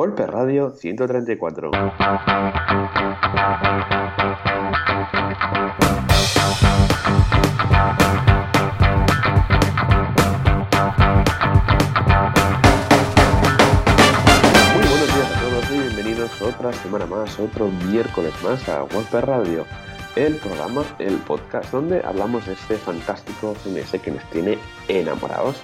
Golpe Radio 134. Muy buenos días a todos y bienvenidos otra semana más, otro miércoles más a Golpe Radio, el programa, el podcast donde hablamos de este fantástico CMS que nos tiene enamorados.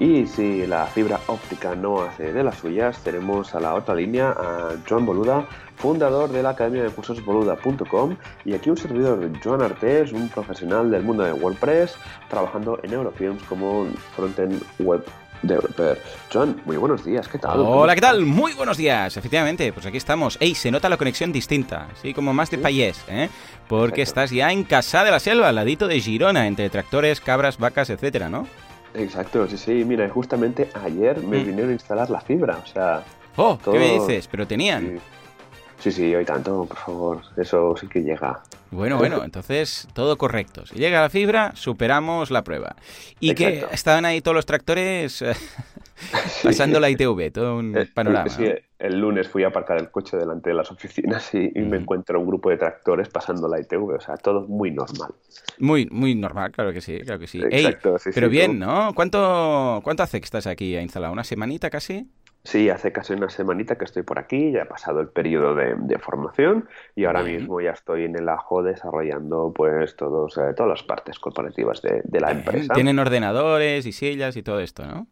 Y si la fibra óptica no hace de las suyas, tenemos a la otra línea a Joan Boluda, fundador de la Academia de Cursos Boluda.com y aquí un servidor, Joan Artés, un profesional del mundo de WordPress, trabajando en Eurofilms como frontend web developer. Joan, muy buenos días, ¿qué tal? Hola, ¿qué tal? Muy buenos días. Efectivamente, pues aquí estamos. Ey, se nota la conexión distinta, sí, como más de payés, ¿eh? Porque Exacto. estás ya en Casa de la Selva, al ladito de Girona, entre tractores, cabras, vacas, etcétera, ¿no? Exacto, sí, sí, mira, justamente ayer me Mm. vinieron a instalar la fibra, o sea... Oh, ¿qué me dices? Pero tenían. Sí, sí, sí, hoy tanto, por favor, eso sí que llega. Bueno, bueno, entonces todo correcto. Si llega la fibra, superamos la prueba. Y que estaban ahí todos los tractores eh, pasando la ITV, todo un panorama. Sí, ¿no? el lunes fui a aparcar el coche delante de las oficinas y, y me encuentro un grupo de tractores pasando la ITV, o sea, todo muy normal. Muy, muy normal, claro que sí, claro que sí. Ey, Exacto, sí, pero bien, ¿no? ¿Cuánto, ¿Cuánto hace que estás aquí instalado? ¿Una semanita casi? Sí, hace casi una semanita que estoy por aquí, ya ha pasado el periodo de, de formación y ahora mismo ya estoy en el ajo desarrollando pues todos, eh, todas las partes corporativas de, de la empresa. Tienen ordenadores y sillas y todo esto, ¿no?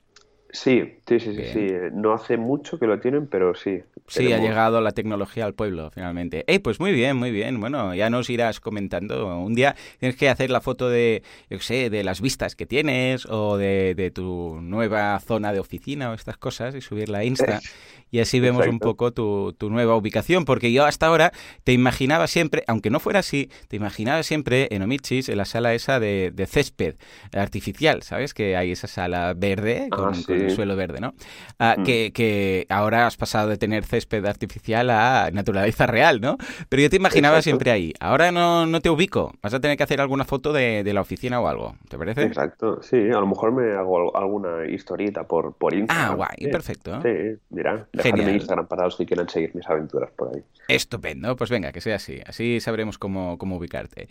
Sí, sí, sí, sí, Bien. sí. No hace mucho que lo tienen, pero sí. Sí, ha llegado la tecnología al pueblo, finalmente. ¡Ey, pues muy bien, muy bien! Bueno, ya nos irás comentando. Un día tienes que hacer la foto de, yo sé, de las vistas que tienes o de, de tu nueva zona de oficina o estas cosas y subirla a Insta. Y así vemos un poco tu, tu nueva ubicación, porque yo hasta ahora te imaginaba siempre, aunque no fuera así, te imaginaba siempre en Omichis, en la sala esa de, de césped artificial, ¿sabes? Que hay esa sala verde con, Ah, con el suelo verde, ¿no? Ah, Mm. que, que ahora has pasado de tener césped artificial a naturaleza real, ¿no? Pero yo te imaginaba Exacto. siempre ahí. Ahora no, no te ubico. Vas a tener que hacer alguna foto de, de la oficina o algo. ¿Te parece? Exacto, sí, a lo mejor me hago al- alguna historieta por, por Instagram. Ah, guay, Sí, perfecto. Sí, mira, dejarme. Instagram para los que quieran seguir mis aventuras por ahí. Estupendo, pues venga, que sea así, así sabremos cómo, cómo ubicarte.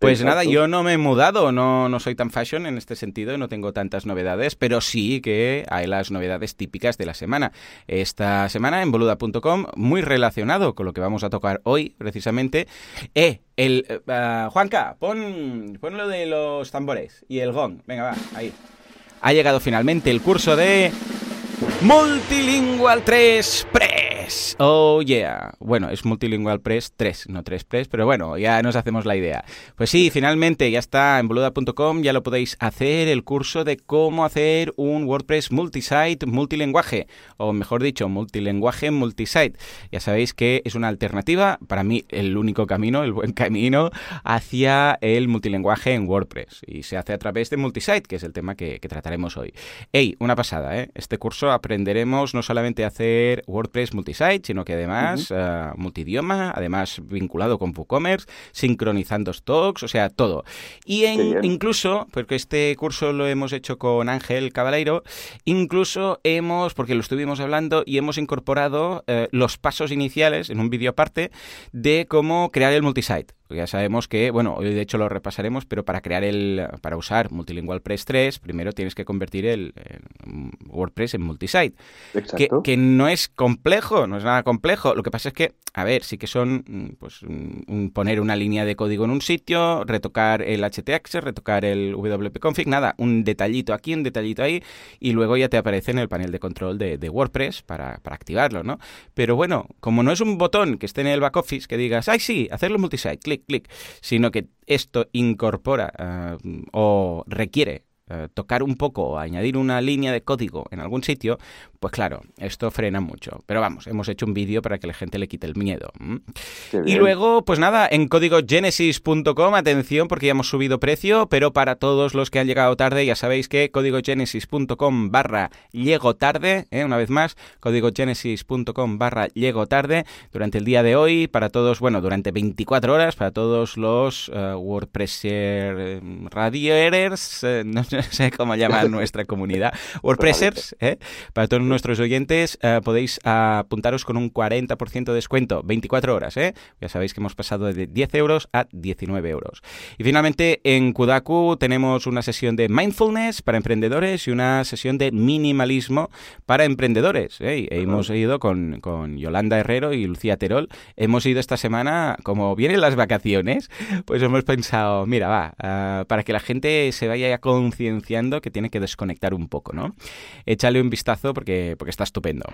Pues nada, yo no me he mudado, no, no soy tan fashion en este sentido, no tengo tantas novedades, pero sí que hay las novedades típicas de la semana. Esta semana en boluda.com, muy relacionado con lo que vamos a tocar hoy, precisamente. Eh, el... eh, ah, Juanca, pon, pon lo de los tambores y el gong, venga, va, ahí. Ha llegado finalmente el curso de Multilingual 3 Oh yeah. Bueno, es Multilingual Press 3, no 3 Press, pero bueno, ya nos hacemos la idea. Pues sí, finalmente ya está en boluda.com, ya lo podéis hacer el curso de cómo hacer un WordPress multisite multilenguaje, o mejor dicho, multilenguaje multisite. Ya sabéis que es una alternativa, para mí el único camino, el buen camino hacia el multilenguaje en WordPress. Y se hace a través de multisite, que es el tema que, que trataremos hoy. Ey, una pasada, ¿eh? Este curso aprenderemos no solamente a hacer WordPress multisite, sino que además eh, multidioma, además vinculado con WooCommerce, sincronizando stocks, o sea, todo. Y en- incluso, porque este curso lo hemos hecho con Ángel Cabaleiro, incluso hemos, porque lo estuvimos hablando, y hemos incorporado eh, los pasos iniciales en un vídeo aparte de cómo crear el multisite. Ya sabemos que, bueno, hoy de hecho lo repasaremos, pero para crear el, para usar Multilingual Press 3, primero tienes que convertir el, el WordPress en multisite. Que, Exacto. que no es complejo, no es nada complejo. Lo que pasa es que, a ver, sí que son mm, pues mm, un- poner una línea de código en un sitio, retocar el HTX, retocar el wp-config, nada, un detallito aquí, un detallito ahí, y luego ya te aparece en el panel de control de, de WordPress para, para activarlo, ¿no? Pero bueno, como no es un botón que esté en el back office que digas, ay sí, hacerlo multisite, clic, clic, sino que esto incorpora ah, o requiere eh, tocar un poco o añadir una línea de código en algún sitio, pues claro, esto frena mucho. Pero vamos, hemos hecho un vídeo para que la gente le quite el miedo. Y luego, pues nada, en códigogenesis.com, atención porque ya hemos subido precio, pero para todos los que han llegado tarde, ya sabéis que códigogenesis.com barra llego tarde, ¿eh? una vez más, códigogenesis.com barra llego tarde, durante el día de hoy, para todos, bueno, durante 24 horas, para todos los eh, WordPresser eh, radioers, eh, no sé cómo llamar nuestra comunidad, WordPressers, ¿eh? para todos nuestros oyentes, eh, podéis apuntaros con un 40% de descuento, 24 horas, ¿eh? Ya sabéis que hemos pasado de 10 euros a 19 euros. Y finalmente, en Kudaku tenemos una sesión de mindfulness para emprendedores y una sesión de minimalismo para emprendedores. ¿eh? Hemos ido con, con Yolanda Herrero y Lucía Terol. Hemos ido esta semana, como vienen las vacaciones, pues hemos pensado, mira, va, ah, para que la gente se vaya concienciando que tiene que desconectar un poco, ¿no? Échale un vistazo porque, porque está estupendo.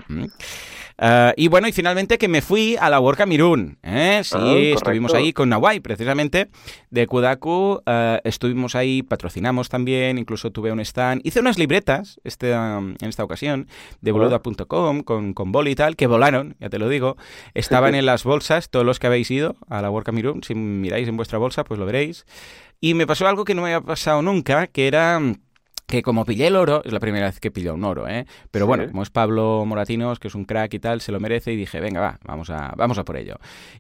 Ah, y bueno, y finalmente que me fui a la Work Mirun. ¿eh? Sí, ah, estuvimos ahí con Nawai, precisamente, de Kudaku. Ah, estuvimos ahí, patrocinamos también, incluso tuve un stand. Hice unas libretas este, en esta ocasión de boluda.com con, con boli y tal, que volaron, ya te lo digo. Estaban en las bolsas, todos los que habéis ido a la Work Mirun. Si miráis en vuestra bolsa, pues lo veréis. Y me pasó algo que no me había pasado nunca, que era que como pillé el oro, es la primera vez que pillo un oro, ¿eh? Pero bueno, como es Pablo Moratinos, que es un crack y tal, se lo merece y dije, venga, va, vamos a, vamos a por ello.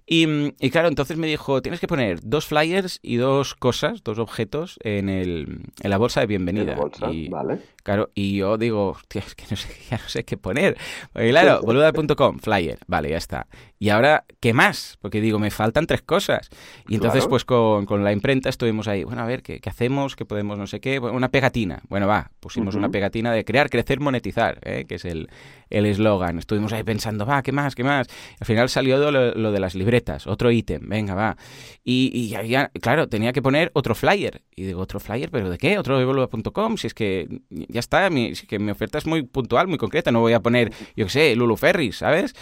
Y, claro, entonces me dijo, tienes que poner dos flyers y dos cosas, dos objetos en, el, en la bolsa de bienvenida. y, vale. Claro, y yo digo, hostia, es que no sé, ya no sé qué poner. Porque claro, boluda.com, flyer, vale, ya está. Y ahora, ¿qué más? Porque digo, me faltan tres cosas. Y entonces, pues con, con, la imprenta estuvimos ahí, bueno, a ver, ¿qué, qué hacemos? ¿Qué podemos, no sé qué? Una pegatina. Bueno, va, pusimos una pegatina de crear, crecer, monetizar, ¿eh? que es el eslogan. Estuvimos ahí pensando, va, ¿qué más? ¿Qué más? Al final salió lo, de las libretas, otro ítem, venga, va. Y, y había, claro, tenía que poner otro flyer. Y digo, ¿otro flyer? ¿Pero de qué? ¿Otro de boluda.com? Si es que ya está, mi, que mi oferta es muy puntual, muy concreta, no voy a poner, yo qué sé, Lulu Ferris, ¿sabes?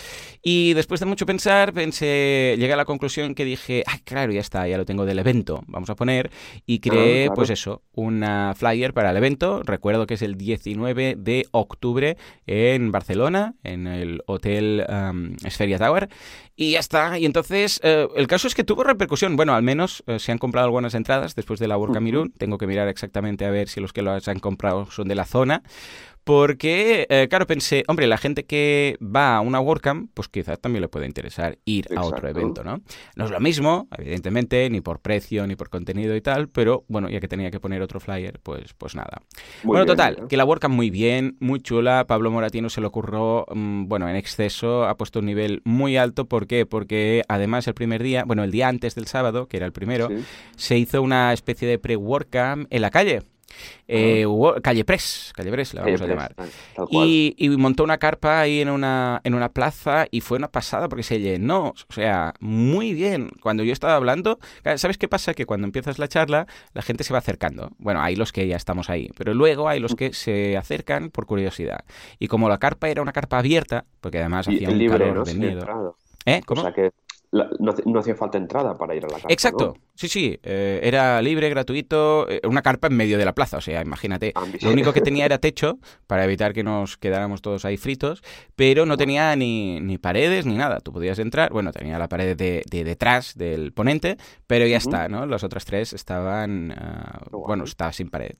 Y después de mucho pensar, pensé, llegué a la conclusión que dije, ay, claro, ya está, ya lo tengo del evento, vamos a poner, y creé, pues eso, una flyer para el evento, recuerdo que es el 19 de octubre en Barcelona, en el Hotel um, Esferia Tower, y ya está. Y entonces, eh, el caso es que tuvo repercusión. Bueno, al menos eh, se han comprado algunas entradas después de la World Camerún. Tengo que mirar exactamente a ver si los que las han comprado son de la zona. Porque, eh, claro, pensé, hombre, la gente que va a una WordCamp, pues quizás también le puede interesar ir a otro evento, ¿no? No es lo mismo, evidentemente, ni por precio, ni por contenido y tal, pero bueno, ya que tenía que poner otro flyer, pues, pues nada. bueno, total, que la WordCamp muy bien, muy chula, Pablo Moratino se lo ocurrió, mm, bueno, en exceso, ha puesto un nivel muy alto, ¿por qué? Porque además el primer día, bueno, el día antes del sábado, que era el primero, se hizo una especie de pre-WordCamp en la calle. Eh, calle Press, Calle Press la vamos a llamar. Y, montó una carpa ahí en una, en una plaza y fue una pasada porque se llenó. O sea, muy bien. Cuando yo estaba hablando, ¿sabes qué pasa? Que cuando empiezas la charla, la gente se va acercando. Bueno, hay los que ya estamos ahí, pero luego hay los que se acercan por curiosidad. Y como la carpa era una carpa abierta, porque además hacía un calor de miedo. ¿Eh? ¿Cómo? O sea que no, hacía falta entrada para ir a la carpa. Exacto, sí, sí, eh, era libre, gratuito, eh, una carpa en medio de la plaza, o sea, imagínate. Ah, lo único que tenía era techo para evitar que nos quedáramos todos ahí fritos, pero no tenía ni, ni paredes ni nada. Tú podías entrar, bueno, tenía la pared de, detrás del ponente, pero ya está, ¿no? Las otras tres estaban, ah, bueno, estaba sin pared.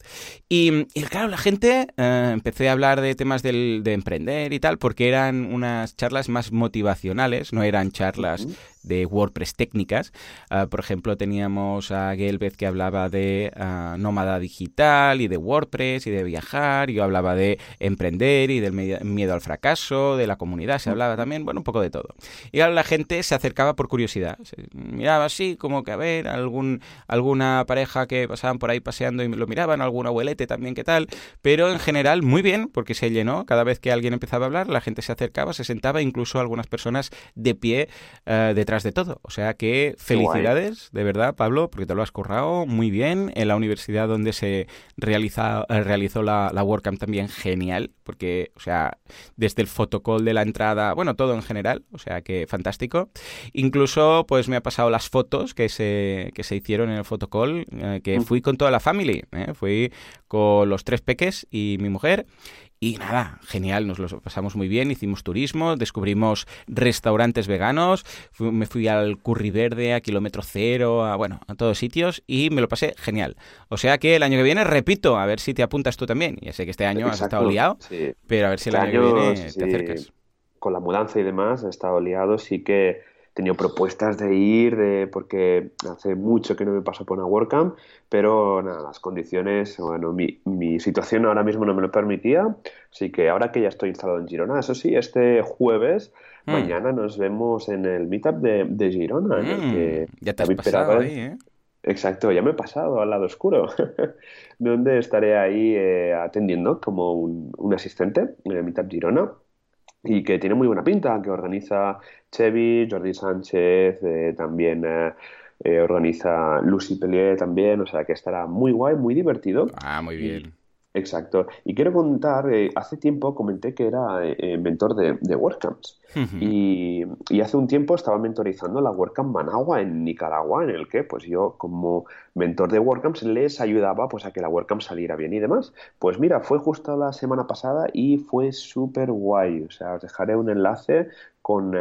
Y, claro, la gente, eh, empecé a hablar de temas del, de emprender y tal, porque eran unas charlas más motivacionales, no eran charlas de WordPress técnicas. Ah, por ejemplo, teníamos a Gelbeth que hablaba de uh, nómada digital y de WordPress y de viajar. Yo hablaba de emprender y del miedo al fracaso, de la comunidad. Se hablaba también, bueno, un poco de todo. Y ahora la gente se acercaba por curiosidad. miraba así, como que a ver, algún, alguna pareja que pasaban por ahí paseando y lo miraban, algún abuelete también, qué tal. Pero en general, muy bien, porque se llenó. Cada vez que alguien empezaba a hablar, la gente se acercaba, se sentaba, incluso algunas personas de pie uh, detrás de todo. O sea que felicidades, de verdad, Pablo, porque te lo has currado muy bien. En la universidad donde se realiza, eh, realizó la, la WordCamp también genial, porque, o sea, desde el fotocall de la entrada, bueno, todo en general, o sea que fantástico. Incluso, pues me ha pasado las fotos que se, que se hicieron en el fotocall, eh, que fui con toda la family, ¿eh? fui con los tres peques y mi mujer. Y nada, genial, nos lo pasamos muy bien, hicimos turismo, descubrimos restaurantes veganos, me fui al Curry Verde, a Kilómetro Cero, a, bueno, a todos sitios y me lo pasé genial. O sea que el año que viene, repito, a ver si te apuntas tú también. Ya sé que este año has estado liado, pero a ver si el este año, que viene te acercas. Con la mudanza y demás he estado liado, sí que tenido propuestas de ir, de, porque hace mucho que no me paso por una WordCamp, pero nada, las condiciones, bueno, mi, mi situación ahora mismo no me lo permitía, así que ahora que ya estoy instalado en Girona, eso sí, este jueves, Mm. mañana nos vemos en el meetup de, de Girona, en el Mm, que ya te has pasado ahí, ¿eh? Exacto, ya me he pasado al lado oscuro, donde estaré ahí eh, atendiendo como un, un asistente en el Meetup Girona y que tiene muy buena pinta, que organiza Chevy, Jordi Sánchez, eh, también eh, eh, organiza Lucy Pellier también, o sea que estará muy guay, muy divertido. Ah, muy bien. Exacto. Y quiero contar, eh, hace tiempo comenté que era eh, eh, mentor de, de WordCamps. Y, y hace un tiempo estaba mentorizando la WordCamp Managua en Nicaragua, en el que pues yo como mentor de WordCamps les ayudaba pues a que la WordCamp saliera bien y demás. Pues mira, fue justo la semana pasada y fue súper guay. O sea, os dejaré un enlace con eh,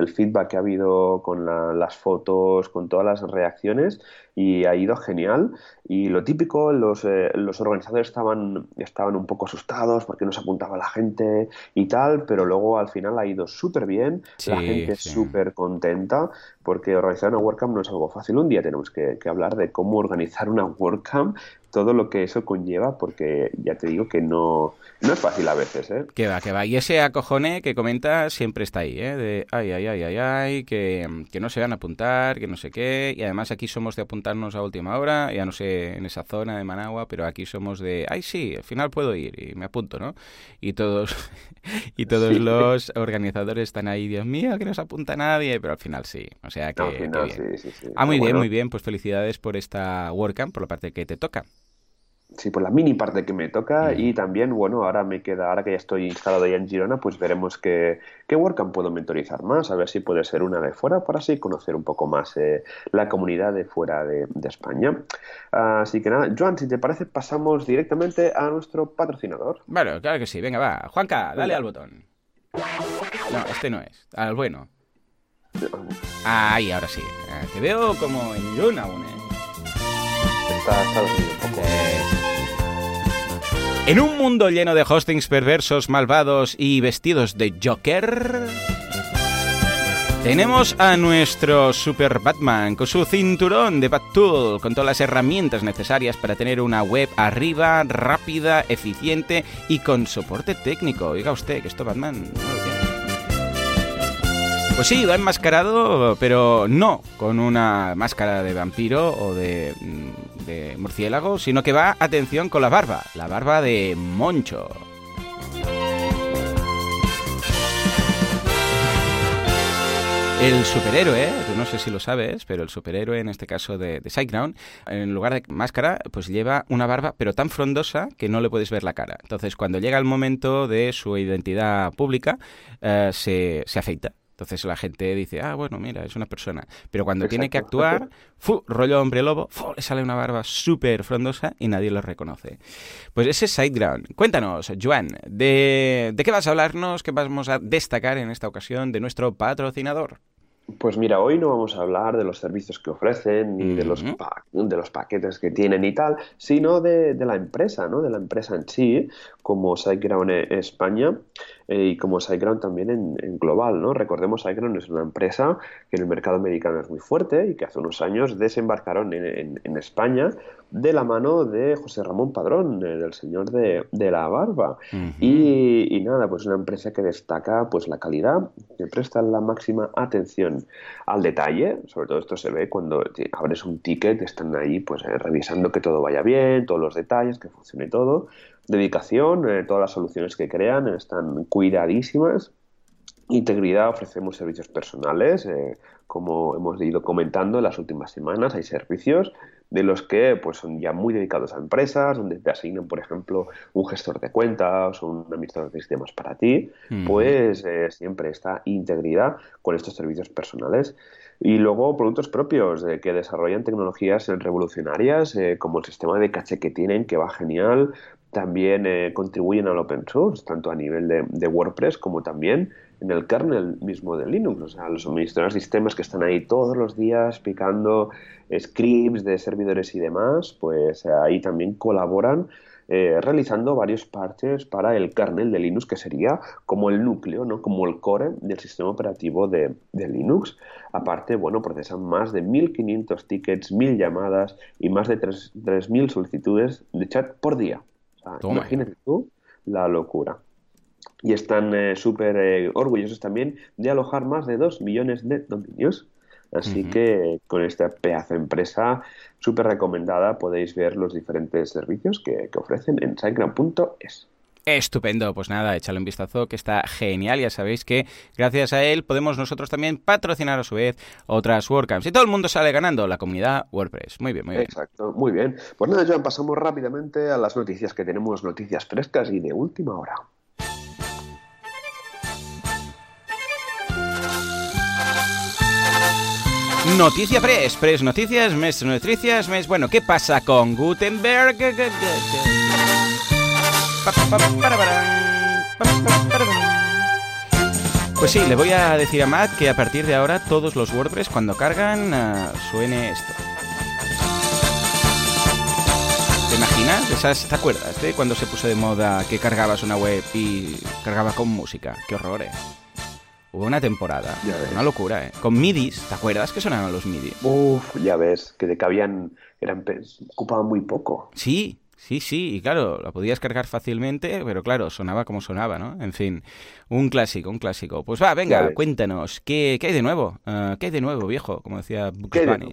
el feedback que ha habido, con la- las fotos, con todas las reacciones y ha ido genial. Y lo típico, los, eh, los organizadores estaban, estaban un poco asustados porque no se apuntaba la gente y tal, pero luego al final ha ido súper bien, la Sí, gente sí. súper contenta porque organizar una WordCamp no es algo fácil. Un día tenemos que, que hablar de cómo organizar una WordCamp, todo lo que eso conlleva, porque ya te digo que no, no es fácil a veces, ¿eh? Que va, que va. Y ese acojone que comenta siempre está ahí, ¿eh? De ay, ay, ay, ay, ay, que, que no se van a apuntar, que no sé qué. Y además aquí somos de apuntarnos a última hora, ya no sé en esa zona de Managua, pero aquí somos de, ay, sí, al final puedo ir y me apunto, ¿no? Y todos, y todos Sí. los organizadores están ahí, Dios mío, que no se apunta nadie, pero al final sí. O sea que, Al que final, bien. sí, sí, sí. Ah, muy Pero bien, bueno, muy bien. Pues felicidades por esta WordCamp, por la parte que te toca. Sí, por la mini parte que me toca y también, bueno, ahora me queda, ahora que ya estoy instalado ya en Girona, pues veremos qué, qué WordCamp puedo mentorizar más, a ver si puede ser una de fuera, para así conocer un poco más eh, la comunidad de fuera de, de España. Así que nada, Joan, si te parece, pasamos directamente a nuestro patrocinador. Bueno, claro que sí. Venga, va. Juanca, dale Venga. al botón. No, este no es. Al bueno. Ahí, ahora sí. Ah, Te veo como en Yuna aún, ¿eh? Está, está dormido un poco. En un mundo lleno de hostings perversos, malvados y vestidos de Joker, tenemos a nuestro Super Batman con su cinturón de Battool, con todas las herramientas necesarias para tener una web arriba, rápida, eficiente y con soporte técnico. Oiga usted, que esto Batman no lo. Pues sí, va enmascarado, pero no con una máscara de vampiro o de, mm, de murciélago, sino que va, atención, con la barba, la barba de Moncho. El superhéroe, tú no sé si lo sabes, pero el superhéroe en este caso de, de Sideground, en lugar de máscara, pues lleva una barba, pero tan frondosa que no le puedes ver la cara. Entonces, cuando llega el momento de su identidad pública, eh, se, se afeita. Entonces la gente dice, ah, bueno, mira, es una persona. Pero cuando tiene que actuar, fu, rollo hombre lobo, fu, le sale una barba súper frondosa y nadie lo reconoce. Pues ese es Sideground. Cuéntanos, Joan, ¿de, ¿de qué vas a hablarnos? ¿Qué vamos a destacar en esta ocasión de nuestro patrocinador? Pues mira, hoy no vamos a hablar de los servicios que ofrecen ni de los, pa- de los paquetes que tienen y tal, sino de, de la empresa, ¿no? De la empresa en sí, como SiteGround en España eh, y como SiteGround también en, en global, ¿no? Recordemos, SiteGround es una empresa que en el mercado americano es muy fuerte y que hace unos años desembarcaron en, en- en España de la mano de José Ramón Padrón, eh, del señor de, de la barba. Ujú. Y, y nada, pues una empresa que destaca pues la calidad, que presta la máxima atención al detalle, sobre todo esto se ve cuando te- abres un ticket, están ahí pues eh, revisando que todo vaya bien, todos los detalles, que funcione todo, dedicación, eh, todas las soluciones que crean están cuidadísimas, integridad, ofrecemos servicios personales, eh, como hemos ido comentando en las últimas semanas, hay servicios de los que pues son ya muy dedicados a empresas, donde te asignan, por ejemplo, un gestor de cuentas o un administrador de sistemas para ti, pues eh, siempre esta integridad con estos servicios personales. Y luego productos propios eh, que desarrollan tecnologías revolucionarias, eh, como el sistema de caché que tienen, que va genial. También eh, contribuyen al open source, tanto a nivel de, de WordPress como también en el kernel mismo de Linux. O sea, los administradores de sistemas que están ahí todos los días picando scripts de servidores y demás, pues eh, ahí también colaboran eh, realizando varios parches para el kernel de Linux, que sería como el núcleo, ¿no? como el core del sistema operativo de, Linux. Aparte, bueno, procesan más de 1.500 tickets, 1.000 llamadas y más de 3.000 solicitudes de chat por día. Imagínate tú la locura. Y están eh, súper eh, orgullosos también de alojar más de 2 millones de dominios. Así que con esta pedazo de empresa súper recomendada podéis ver los diferentes servicios que, ofrecen en siteground.es. Estupendo, pues nada, échale un vistazo que está genial. Ya sabéis que gracias a él podemos nosotros también patrocinar a su vez otras WordCamps. Y todo el mundo sale ganando, la comunidad WordPress. Muy bien, muy bien. Exacto, muy bien. Pues nada, ya pasamos rápidamente a las noticias que tenemos, noticias frescas y de última hora. Noticia Press, Press Noticias, Mes Noticias, Mes... Bueno, ¿qué pasa con Gutenberg? Pues sí, le voy a decir a Matt que a partir de ahora todos los WordPress cuando cargan uh, suene esto. ¿Te imaginas? ¿Te acuerdas de cuando se puso de moda que cargabas una web y cargaba con música? Qué horror, eh. Hubo una temporada, una locura, ¿eh? Con midis, ¿te acuerdas que sonaban los midis? Uf, ya ves, que de que habían, eran, ocupaban muy poco. Sí, sí, sí, y claro, lo podías cargar fácilmente, pero claro, sonaba como sonaba, ¿no? En fin, un clásico, un clásico. Pues va, venga, cuéntanos, ¿qué, ¿qué, hay de nuevo? Ah, ¿Qué hay de nuevo, viejo? Como decía Bugs Bunny.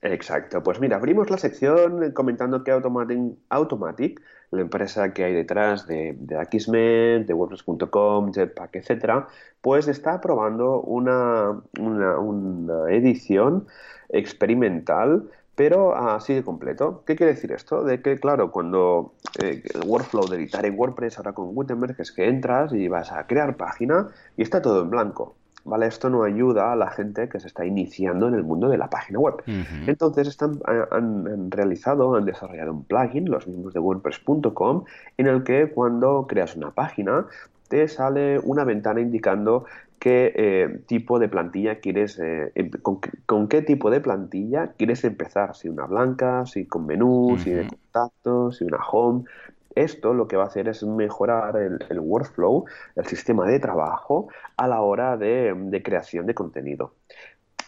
Exacto, pues mira, abrimos la sección comentando que Automatic, Automatic la empresa que hay detrás de, de Akismet, de WordPress.com, Jetpack, etcétera, pues está probando una, una, edición experimental pero así de completo. ¿Qué quiere decir esto? De que, claro, cuando eh, el workflow de editar en WordPress ahora con Gutenberg es que entras y vas a crear página y está todo en blanco. ¿vale? Esto no ayuda a la gente que se está iniciando en el mundo de la página web. Entonces están, han, realizado, han desarrollado un plugin, los mismos de WordPress.com, en el que cuando creas una página te sale una ventana indicando qué eh, tipo de plantilla quieres, eh, em, con, qué tipo de plantilla quieres empezar, si una blanca, si con menú, si de contactos, si una home. Esto lo que va a hacer es mejorar el, workflow, el sistema de trabajo a la hora de, creación de contenido.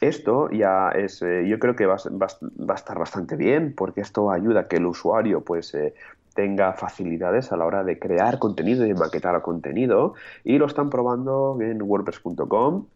Esto ya es, eh, yo creo que va, a estar bastante bien porque esto ayuda a que el usuario pues eh, tenga facilidades a la hora de crear contenido y de maquetar contenido y lo están probando en WordPress.com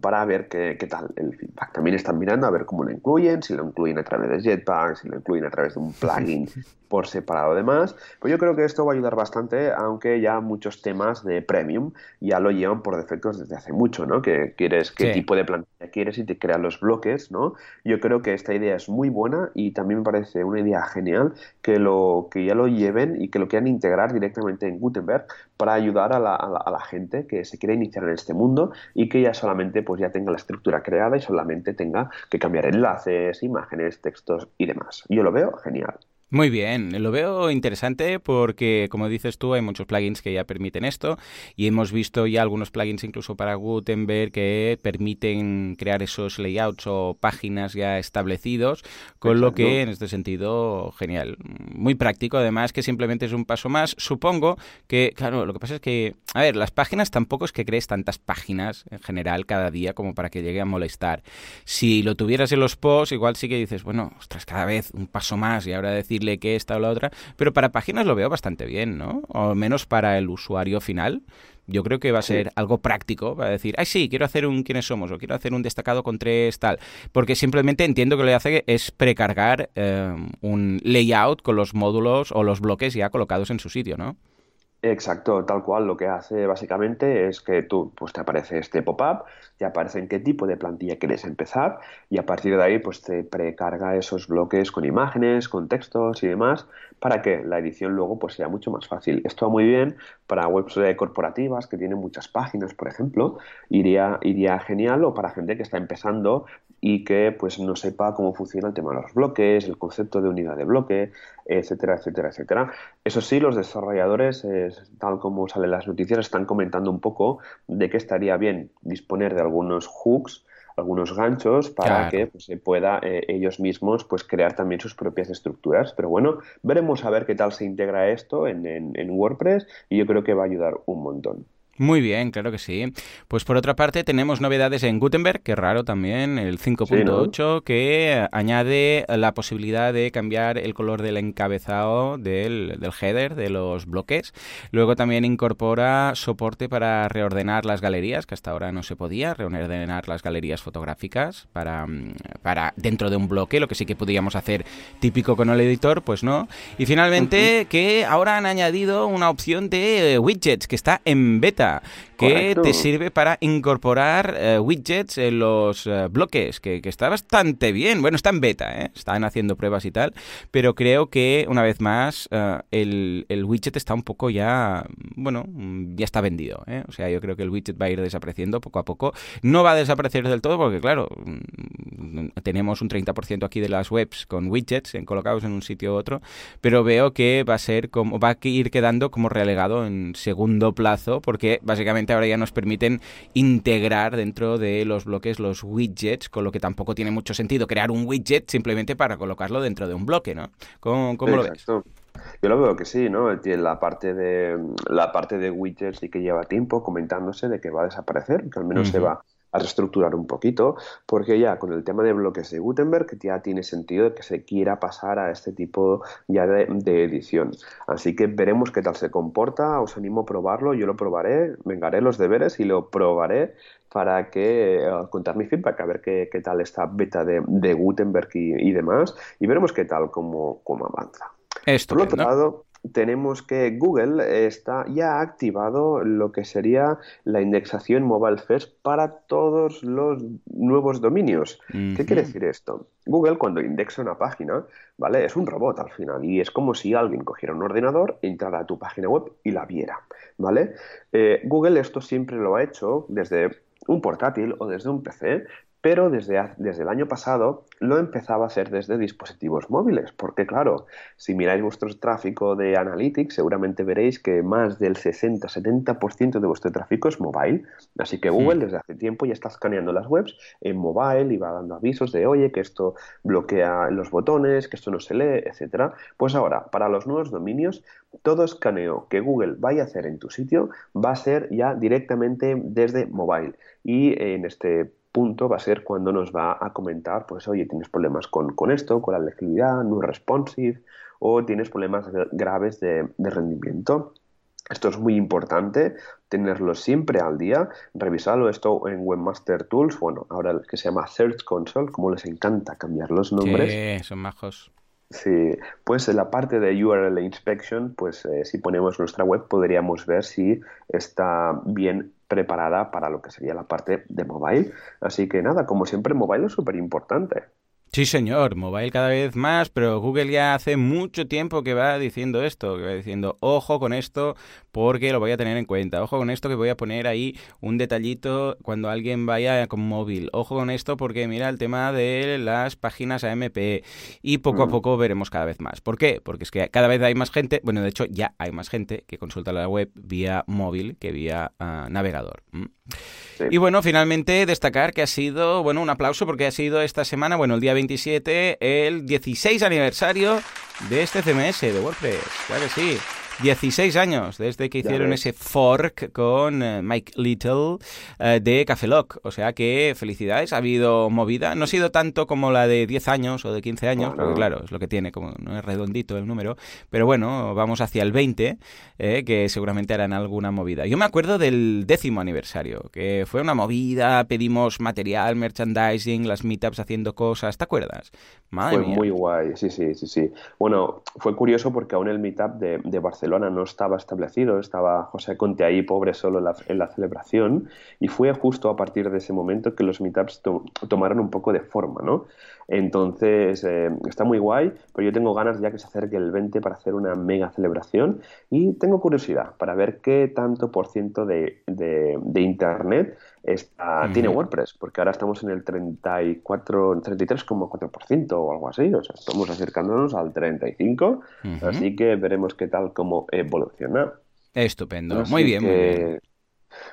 para ver qué, qué, tal el feedback. También están mirando a ver cómo lo incluyen, si lo incluyen a través de Jetpack, si lo incluyen a través de un plugin por separado además. Pues yo creo que esto va a ayudar bastante, aunque ya muchos temas de premium ya lo llevan por defectos desde hace mucho, ¿no? Que quieres qué tipo de plantilla quieres y te crean los bloques, ¿no? Yo creo que esta idea es muy buena y también me parece una idea genial que lo que ya lo lleven y que lo quieran integrar directamente en Gutenberg para ayudar a la, a la gente que se quiere iniciar en este mundo y que ya solamente pues ya tenga la estructura creada y solamente tenga que cambiar enlaces, imágenes, textos y demás. Yo lo veo genial. Muy bien, lo veo interesante porque, como dices tú, hay muchos plugins que ya permiten esto y hemos visto ya algunos plugins incluso para Gutenberg que permiten crear esos layouts o páginas ya establecidos, con lo que en este sentido, genial. Muy práctico, además que simplemente es un paso más. Supongo que, claro, lo que pasa es que, a ver, las páginas tampoco es que crees tantas páginas en general cada día como para que llegue a molestar. Si lo tuvieras en los posts, igual sí que dices, bueno, ostras, cada vez un paso más y ahora decir que esta o la otra, pero para páginas lo veo bastante bien, ¿no? O al menos para el usuario final. Yo creo que va a ser algo práctico para decir, ay, sí, quiero hacer un quiénes somos o quiero hacer un destacado con tres tal. Porque simplemente entiendo que lo que hace es precargar eh, un layout con los módulos o los bloques ya colocados en su sitio, ¿no? Exacto, tal cual. Lo que hace básicamente es que tú, pues te aparece este pop-up, te aparece en qué tipo de plantilla quieres empezar y a partir de ahí, pues te precarga esos bloques con imágenes, con textos y demás para que la edición luego pues sea mucho más fácil. Esto va muy bien para webs corporativas que tienen muchas páginas, por ejemplo, iría, iría genial o para gente que está empezando y que pues no sepa cómo funciona el tema de los bloques, el concepto de unidad de bloque, etcétera, etcétera, etcétera. Eso sí, los desarrolladores, tal como salen las noticias, están comentando un poco de que estaría bien disponer de algunos hooks algunos ganchos para que pues, se pueda eh, ellos mismos pues crear también sus propias estructuras. Pero bueno, veremos a ver qué tal se integra esto en, en WordPress y yo creo que va a ayudar un montón. Muy bien, claro que sí. Pues por otra parte tenemos novedades en Gutenberg, que raro también, el 5.8, que añade la posibilidad de cambiar el color del encabezado del, del, header, de los bloques. Luego también incorpora soporte para reordenar las galerías, que hasta ahora no se podía, reordenar las galerías fotográficas para, para dentro de un bloque, lo que sí que podíamos hacer típico con el editor, pues no. Y finalmente que ahora han añadido una opción de widgets que está en beta that que te sirve para incorporar eh, widgets en los eh, bloques, que, está bastante bien. Bueno, está en beta, ¿eh? están haciendo pruebas y tal, pero creo que una vez más el, el, widget está un poco ya, bueno, ya está vendido. O sea, yo creo que el widget va a ir desapareciendo poco a poco. No va a desaparecer del todo porque, claro, mm, tenemos un 30% aquí de las webs con widgets en, colocados en un sitio u otro, pero veo que va a ser como, va a ir quedando como relegado en segundo plazo porque básicamente ahora ya nos permiten integrar dentro de los bloques los widgets, con lo que tampoco tiene mucho sentido crear un widget simplemente para colocarlo dentro de un bloque, ¿no? ¿Cómo, lo ves? Yo lo veo que sí, ¿no? La parte de la parte de widgets sí que lleva tiempo comentándose de que va a desaparecer, que al menos se va a reestructurar un poquito, porque ya con el tema de bloques de Gutenberg ya tiene sentido que se quiera pasar a este tipo ya de, edición. Así que veremos qué tal se comporta, os animo a probarlo, yo lo probaré, vengaré los deberes y lo probaré para que eh, contar mi feedback, a ver qué, tal esta beta de, Gutenberg y, demás, y veremos qué tal, cómo, cómo avanza. Por otro lado, tenemos que Google está ya ha activado lo que sería la indexación Mobile First para todos los nuevos dominios. ¿Qué quiere decir esto? Google cuando indexa una página, ¿vale? Es un robot al final y es como si alguien cogiera un ordenador, entrara a tu página web y la viera, ¿vale? Eh, Google esto siempre lo ha hecho desde un portátil o desde un PC, pero desde, desde el año pasado lo empezaba a hacer desde dispositivos móviles, porque claro, si miráis vuestro tráfico de Analytics, seguramente veréis que más del 60-70% de vuestro tráfico es mobile, así que Google desde hace tiempo ya está escaneando las webs en mobile y va dando avisos de, oye, que esto bloquea los botones, que esto no se lee, etcétera. Pues ahora, para los nuevos dominios, todo escaneo que Google vaya a hacer en tu sitio va a ser ya directamente desde mobile. Y en este punto va a ser cuando nos va a comentar, pues oye, tienes problemas con, esto, con la legibilidad, no responsive, o tienes problemas graves de, rendimiento. Esto es muy importante, tenerlo siempre al día, revisarlo esto en Webmaster Tools, bueno, ahora que se llama Search Console, como les encanta cambiar los nombres. Sí, son majos. Sí, pues en la parte de URL Inspection, pues eh, si ponemos nuestra web podríamos ver si está bien preparada para lo que sería la parte de mobile. Así que nada, como siempre, mobile es súper importante. Sí, señor, mobile cada vez más, pero Google ya hace mucho tiempo que va diciendo esto, que va diciendo, ojo con esto porque lo voy a tener en cuenta, ojo con esto que voy a poner ahí un detallito cuando alguien vaya con móvil, ojo con esto porque mira el tema de las páginas AMP y poco a mm. poco veremos cada vez más. ¿Por qué? Porque es que cada vez hay más gente, bueno, de hecho ya hay más gente que consulta la web vía móvil que vía ah, navegador. Y bueno, finalmente destacar que ha sido, bueno, un aplauso porque ha sido esta semana, bueno, el día 27, el 16 aniversario de este CMS de WordPress. Claro que sí. 16 años desde que hicieron ese fork con eh, Mike Little eh, de Café Lock. O sea que felicidades, ha habido movida. No ha sido tanto como la de 10 años o de 15 años, porque claro, es lo que tiene, como no es redondito el número. Pero bueno, vamos hacia el 20, eh, que seguramente harán alguna movida. Yo me acuerdo del décimo aniversario, que fue una movida, pedimos material, merchandising, las meetups haciendo cosas, ¿te acuerdas? fue muy guay, sí, sí, sí, sí. Bueno, fue curioso porque aún el meetup de, de Barcelona no estaba establecido, estaba José Conte ahí pobre solo en la, celebración y fue justo a partir de ese momento que los meetups tomaron un poco de forma, ¿no? Entonces, eh, está muy guay, pero yo tengo ganas ya que se acerque el 20 para hacer una mega celebración y tengo curiosidad para ver qué tanto por ciento de, Internet está, tiene WordPress, porque ahora estamos en el 34, 33,4% o algo así, o sea, estamos acercándonos al 35, así que veremos qué tal cómo evoluciona. Estupendo, muy bien, muy bien.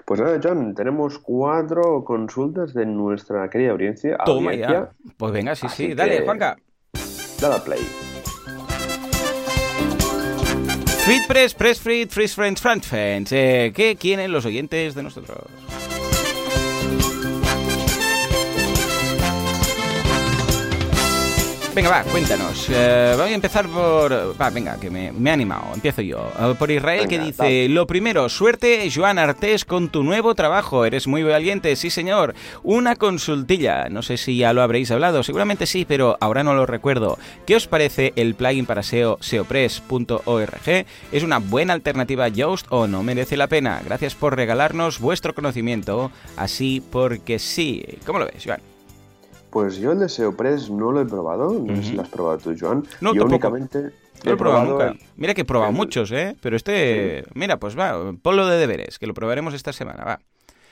Pues nada, John, tenemos cuatro consultas de nuestra querida audiencia. Toma ya. Pues venga, sí, sí. Dale, Juanca. Dale play. Sweet Press, Press Free, Freeze Friends, Friends Fans. Eh, ¿Qué quieren los oyentes de nosotros? Venga, va, cuéntanos. Eh, voy a empezar por... Va, venga, que me, me he animado. Empiezo yo. Eh, por Israel que dice... Lo primero, suerte, Joan Artés, con tu nuevo trabajo. Eres muy valiente, sí señor. Una consultilla. No sé si ya lo habréis hablado. Seguramente sí, pero ahora no lo recuerdo. ¿Qué os parece el plugin para SEO seopress.org? ¿Es una buena alternativa a Yoast o no merece la pena? Gracias por regalarnos vuestro conocimiento. Así porque sí. ¿Cómo lo ves, Joan? Pues yo el de SEOpress no lo he probado, no sé si lo has probado tú, Joan. No, yo únicamente no lo he probado, nunca. Mira que he probado muchos, ¿eh? Pero este, mira, pues va, ponlo de deberes, que lo probaremos esta semana, va.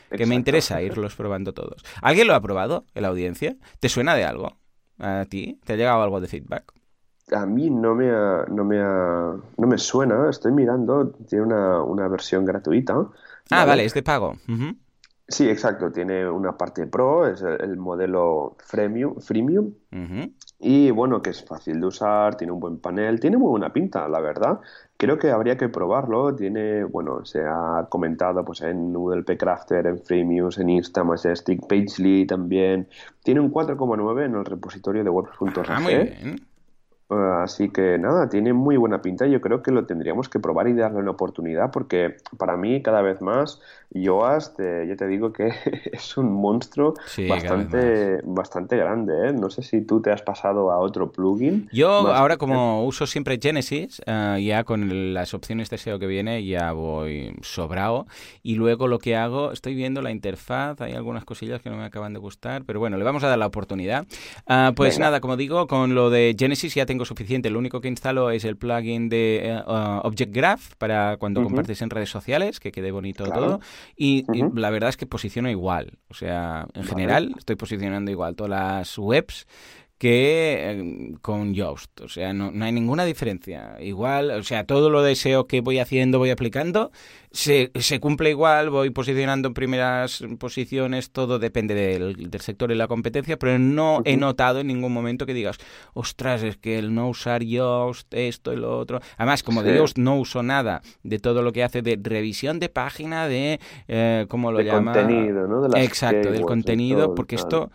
Que me interesa irlos probando todos. ¿Alguien lo ha probado en la audiencia? ¿Te suena de algo? ¿A ti? ¿Te ha llegado algo de feedback? A mí no me, no me, no me suena, estoy mirando, tiene una, una versión gratuita. Ah, vale, es de pago. Sí, exacto. Tiene una parte pro, es el, modelo freemium, freemium y bueno, que es fácil de usar, tiene un buen panel, tiene muy buena pinta, la verdad. Creo que habría que probarlo. Tiene, bueno, se ha comentado pues en ULP Crafter, en Freemium, en Insta Majestic, Pagely también. Tiene un 4,9 en el repositorio de. Ah, muy bien. Así que nada, tiene muy buena pinta yo creo que lo tendríamos que probar y darle una oportunidad porque para mí cada vez más Yoast, eh, yo te digo que es un monstruo bastante, bastante grande. ¿eh? No sé si tú te has pasado a otro plugin. Yo ahora como uso siempre Genesis, eh, ya con las opciones de SEO que viene ya voy sobrado y luego lo que hago, estoy viendo la interfaz, hay algunas cosillas que no me acaban de gustar, pero bueno, le vamos a dar la oportunidad. Ah, pues nada, como digo, con lo de Genesis ya tengo suficiente. Lo único que instalo es el plugin de eh, uh, Object Graph para cuando compartes en redes sociales, que quede bonito todo. Y, la verdad es que posiciono igual. O sea, en general estoy posicionando igual todas las webs que eh, con Yoast. O sea, no, no, hay ninguna diferencia. Igual, o sea, todo lo deseo que voy haciendo, voy aplicando, se, se cumple igual, voy posicionando en primeras posiciones, todo depende del, del sector y la competencia, pero no he notado en ningún momento que digas, ostras, es que el no usar Yoast, esto y lo otro. Además, como de Yoast no uso nada de todo lo que hace de revisión de página, de, eh, ¿cómo lo de llama? contenido, ¿no? De Exacto, del contenido, porque esto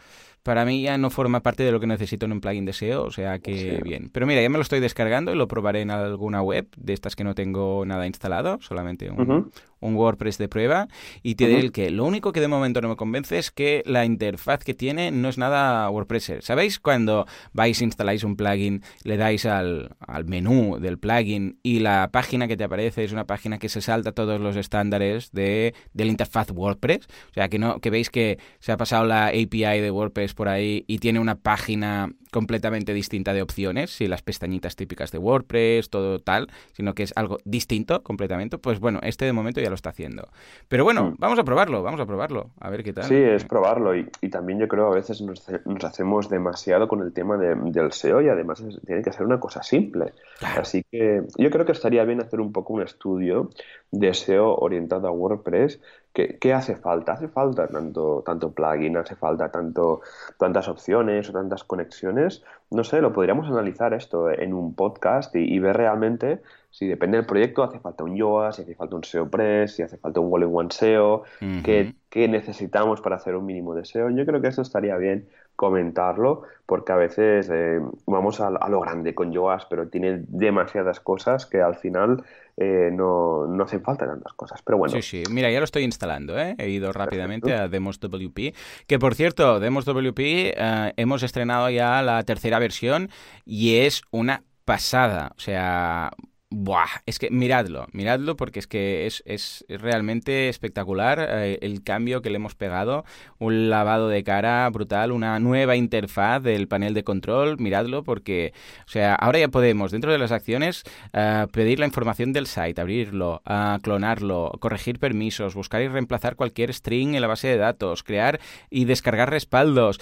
para mí ya no forma parte de lo que necesito en un plugin de SEO, o sea que bien. Pero mira, ya me lo estoy descargando y lo probaré en alguna web de estas que no tengo nada instalado, solamente un, un WordPress de prueba y te diré el que lo único que de momento no me convence es que la interfaz que tiene no es nada WordPresser. ¿Sabéis cuando vais, instaláis un plugin, le dais al, al, menú del plugin y la página que te aparece es una página que se salta todos los estándares de, de la interfaz WordPress? O sea, que, no, que veis que se ha pasado la API de WordPress por ahí y tiene una página completamente distinta de opciones, y las pestañitas típicas de WordPress, todo tal, sino que es algo distinto completamente, pues bueno, este de momento ya lo está haciendo. Pero bueno, mm. vamos a probarlo, vamos a probarlo, a ver qué tal. Sí, es probarlo y, también yo creo a veces nos, hacemos demasiado con el tema del SEO y además tiene que ser una cosa simple. Así que yo creo que estaría bien hacer un poco un estudio de SEO orientado a WordPress ¿Qué, hace falta? ¿Hace falta tanto, tanto plugin? ¿Hace falta tanto, tantas opciones o tantas conexiones? No sé, lo podríamos analizar esto en un podcast y, ver realmente si depende del proyecto, hace falta un Yoast, si hace falta un SEO Press, si hace falta un Wall in One SEO, qué, necesitamos para hacer un mínimo de SEO. Yo creo que eso estaría bien comentarlo porque a veces eh, vamos a, lo grande con Yoast, pero tiene demasiadas cosas que al final eh, no, no hacen falta tantas cosas. Pero bueno. Sí, sí. Mira, ya lo estoy instalando, ¿eh? He ido rápidamente a Demos WP. Que por cierto, Demos WP eh, hemos estrenado ya la tercera versión y es una pasada. O sea, Buah, es que miradlo, miradlo porque es que es, es realmente espectacular eh, el cambio que le hemos pegado, un lavado de cara brutal, una nueva interfaz del panel de control, miradlo porque, o sea, ahora ya podemos dentro de las acciones uh, pedir la información del site, abrirlo, uh, clonarlo, corregir permisos, buscar y reemplazar cualquier string en la base de datos, crear y descargar respaldos,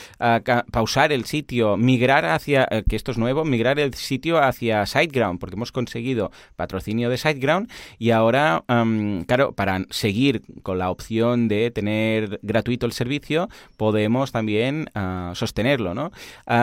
pausar el sitio, migrar hacia, que esto es nuevo, migrar el sitio hacia SiteGround porque hemos conseguido patrocinio de SiteGround y ahora, claro, para seguir con la opción de tener gratuito el servicio, podemos también ah, sostenerlo, ¿no?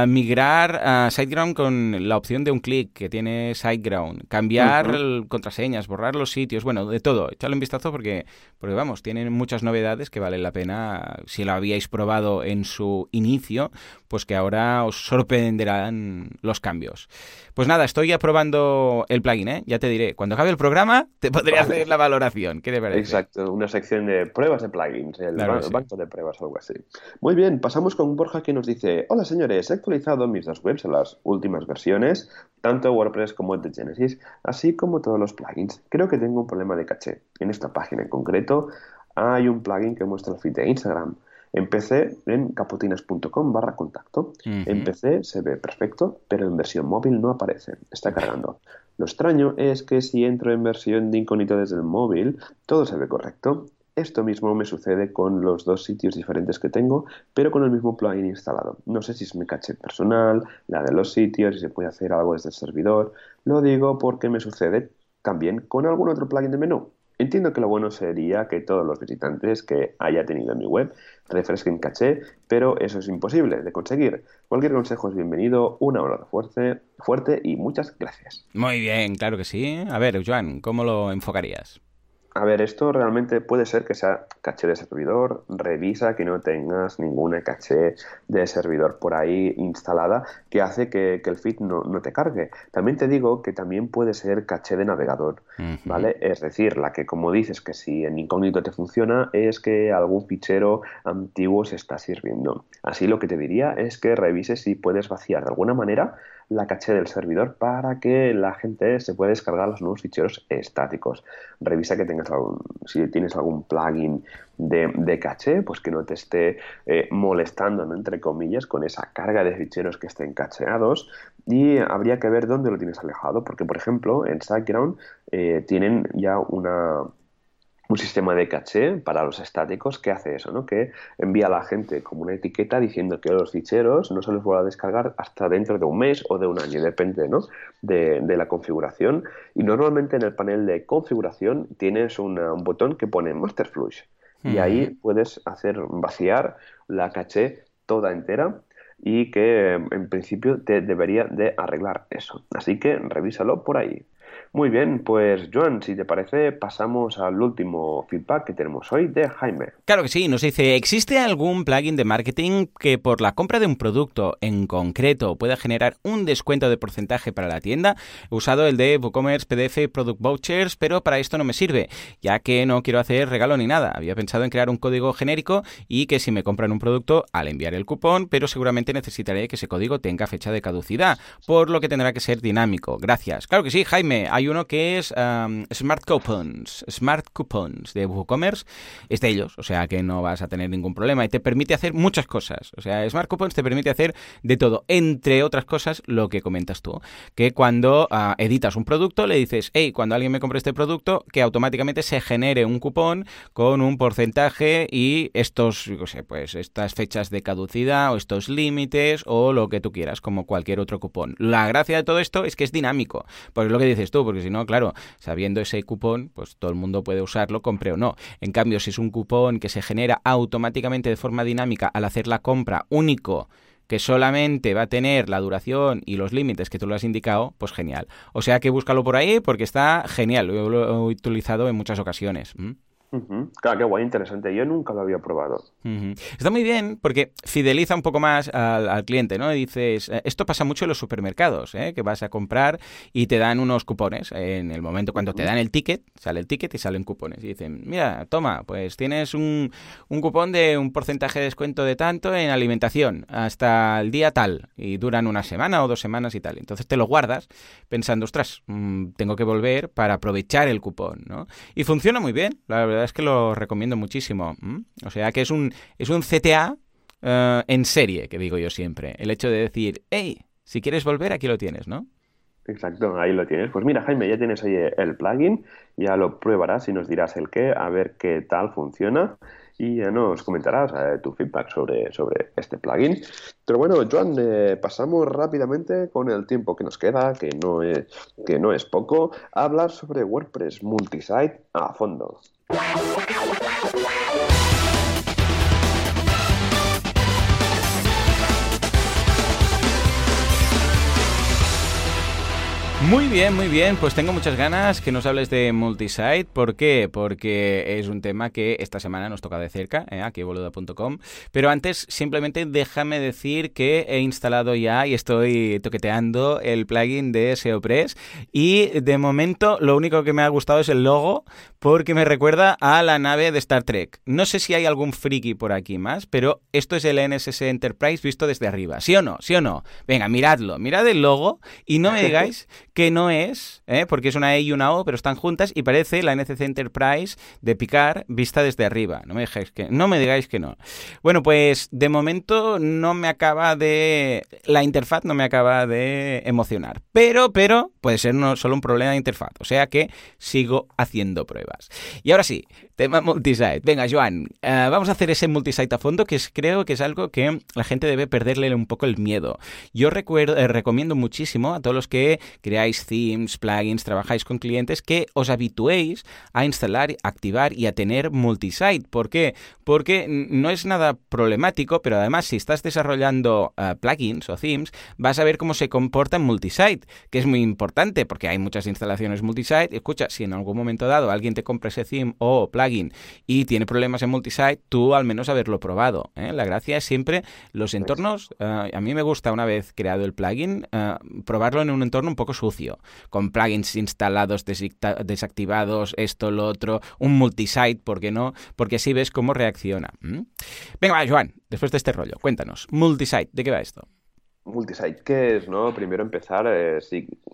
migrar a SiteGround con la opción de un clic que tiene SiteGround, cambiar contraseñas, borrar los sitios, bueno, de todo. Echadle un vistazo porque, porque, vamos, tienen muchas novedades que valen la pena, si lo habíais probado en su inicio, pues que ahora os sorprenderán los cambios. Pues nada, estoy aprobando el plugin, ¿eh? Ya te diré, cuando acabe el programa te podré hacer la valoración. ¿Qué te parece? Exacto, una sección de pruebas de plugins, el banco de pruebas, algo así. Muy bien, pasamos con Borja que nos dice, hola señores, he actualizado mis dos webs en las últimas versiones, tanto WordPress como el de Genesis, así como todos los plugins. Creo que tengo un problema de caché. En esta página en concreto hay un plugin que muestra el feed de Instagram. Empecé en capotinas.com barra contacto. En PC se ve perfecto, pero en versión móvil no aparece. Está cargando. Lo extraño es que si entro en versión de incógnito desde el móvil, todo se ve correcto. Esto mismo me sucede con los dos sitios diferentes que tengo, pero con el mismo plugin instalado. No sé si es mi caché personal, la de los sitios, si se puede hacer algo desde el servidor. Lo digo porque me sucede también con algún otro plugin de menú. Entiendo que lo bueno sería que todos los visitantes que haya tenido en mi web refresquen caché, pero eso es imposible de conseguir. Cualquier consejo es bienvenido, una hora fuerte, fuerte y muchas gracias. Muy bien, claro que sí. A ver, Joan, ¿cómo lo enfocarías? A ver, esto realmente puede ser que sea caché de servidor. Revisa que no tengas ninguna caché de servidor por ahí instalada que hace que, el feed no, te cargue. También te digo que también puede ser caché de navegador, ¿vale? Es decir, la que como dices que si en incógnito te funciona es que algún fichero antiguo se está sirviendo. Así lo que te diría es que revises si puedes vaciar de alguna manera la caché del servidor para que la gente se pueda descargar los nuevos ficheros estáticos. Revisa que tengas algún, si tienes algún plugin de, caché, pues que no te esté eh, molestando, entre comillas, con esa carga de ficheros que estén cacheados. Y habría que ver dónde lo tienes alejado, porque por ejemplo en SiteGround eh, tienen ya una, un sistema de caché para los estáticos que hace eso, ¿no? Que envía a la gente como una etiqueta diciendo que los ficheros no se los va a descargar hasta dentro de un mes o de un año, depende, ¿no? De, la configuración. Y normalmente en el panel de configuración tienes un botón que pone Master Flush. Y ahí puedes hacer vaciar la caché toda entera y que en principio te debería de arreglar eso. Así que revísalo por ahí. Muy bien, pues Joan, si te parece, pasamos al último feedback que tenemos hoy de Jaime. Claro que sí, nos dice, ¿existe algún plugin de marketing que por la compra de un producto en concreto pueda generar un descuento de porcentaje para la tienda? He usado el de WooCommerce PDF Product Vouchers, pero para esto no me sirve, ya que no quiero hacer regalo ni nada. Había pensado en crear un código genérico y que si me compran un producto, al enviar el cupón, pero seguramente necesitaré que ese código tenga fecha de caducidad, por lo que tendrá que ser dinámico. Gracias. Claro que sí, Jaime uno que es Smart Coupons. Smart Coupons de WooCommerce es de ellos, o sea que no vas a tener ningún problema y te permite hacer muchas cosas. O sea, Smart Coupons te permite hacer de todo, entre otras cosas lo que comentas tú, que cuando ah, editas un producto le dices, hey, cuando alguien me compre este producto, que automáticamente se genere un cupón con un porcentaje y estos, yo sé, pues estas fechas de caducidad o estos límites o lo que tú quieras, como cualquier otro cupón. La gracia de todo esto es que es dinámico, porque lo que dices tú, porque si no, claro, sabiendo ese cupón, pues todo el mundo puede usarlo, compre o no. En cambio, si es un cupón que se genera automáticamente de forma dinámica al hacer la compra único, que solamente va a tener la duración y los límites que tú lo has indicado, pues genial. O sea que búscalo por ahí porque está genial, lo he utilizado en muchas ocasiones. Claro, qué guay, interesante. Yo nunca lo había probado. Está muy bien porque fideliza un poco más al, cliente, ¿no? dices, eh, esto pasa mucho en los supermercados, ¿eh? que vas a comprar y te dan unos cupones. En el momento cuando te dan el ticket, sale el ticket y salen cupones. Y dicen, mira, toma, pues tienes un, un cupón de un porcentaje de descuento de tanto en alimentación hasta el día tal. Y duran una semana o dos semanas y tal. Entonces te lo guardas pensando, ostras, mm, tengo que volver para aprovechar el cupón, ¿no? Y funciona muy bien, la verdad es que lo recomiendo muchísimo. O sea que es un, es un CTA eh, en serie, que digo yo siempre. El hecho de decir, hey, si quieres volver, aquí lo tienes, ¿no? Exacto, ahí lo tienes. Pues mira, Jaime, ya tienes ahí el plugin, ya lo pruebarás y nos dirás el qué, a ver qué tal funciona. y ya nos comentarás eh, tu feedback sobre, sobre este plugin. Pero bueno, Joan, eh, pasamos rápidamente con el tiempo que nos queda, que no es, que no es poco, a hablar sobre WordPress multisite a fondo. Wow, wow, wow, wow. Muy bien, muy bien. Pues tengo muchas ganas que nos hables de multisite. ¿Por qué? Porque es un tema que esta semana nos toca de cerca, ¿eh? aquí boluda.com. Pero antes, simplemente déjame decir que he instalado ya y estoy toqueteando el plugin de SEOpress. Y de momento, lo único que me ha gustado es el logo, porque me recuerda a la nave de Star Trek. No sé si hay algún friki por aquí más, pero esto es el NSS Enterprise visto desde arriba. ¿Sí o no? ¿Sí o no? Venga, miradlo. Mirad el logo y no me digáis que no es, ¿eh? porque es una E y una O, pero están juntas y parece la NCC Enterprise de Picard vista desde arriba. No me, digáis que, no me digáis que no. Bueno, pues de momento no me acaba de... La interfaz no me acaba de emocionar. Pero, pero, puede ser no solo un problema de interfaz. O sea que sigo haciendo pruebas. Y ahora sí, tema multisite. Venga, Joan, eh, vamos a hacer ese multisite a fondo, que creo que es algo que la gente debe perderle un poco el miedo. Yo recuerdo, eh, recomiendo muchísimo a todos los que creáis themes, plugins, trabajáis con clientes, que os habituéis a instalar, activar y a tener multisite. ¿Por qué? Porque no es nada problemático, pero además si estás desarrollando eh, plugins o themes, vas a ver cómo se comporta en multisite, que es muy importante porque hay muchas instalaciones multisite. Escucha, si en algún momento dado alguien te compra ese theme o plugin y tiene problemas en multisite, tú al menos haberlo probado. ¿eh? La gracia es siempre los entornos. Eh, a mí me gusta una vez creado el plugin, probarlo en un entorno un poco sucio con plugins instalados, desactivados, esto, lo otro, un multisite, ¿por qué no? Porque así ves cómo reacciona. Venga, va, Joan, después de este rollo, cuéntanos, multisite, ¿de qué va esto? Multisite, ¿qué es? No? Primero empezar eh,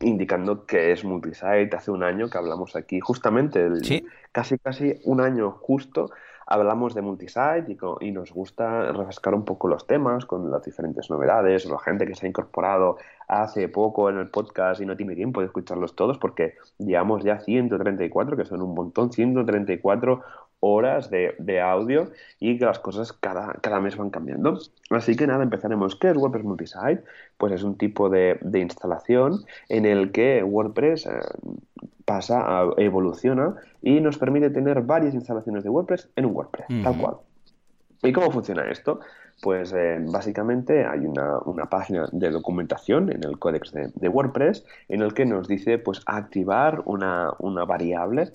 indicando qué es multisite. Hace un año que hablamos aquí, justamente, casi casi un año justo, hablamos de multisite y, nos gusta refrescar un poco los temas con las diferentes novedades, la gente que se ha incorporado hace poco en el podcast y no tiene tiempo de escucharlos todos porque llevamos ya 134, que son un montón, 134 horas de, audio y que las cosas cada, cada, mes van cambiando. Así que nada, empezaremos. ¿Qué es WordPress Multisite? Pues es un tipo de, instalación en el que WordPress eh, pasa, a, evoluciona y nos permite tener varias instalaciones de WordPress en un WordPress, tal cual. ¿Y cómo funciona esto? Pues eh, básicamente hay una, página de documentación en el códex de, WordPress en el que nos dice pues activar una, variable,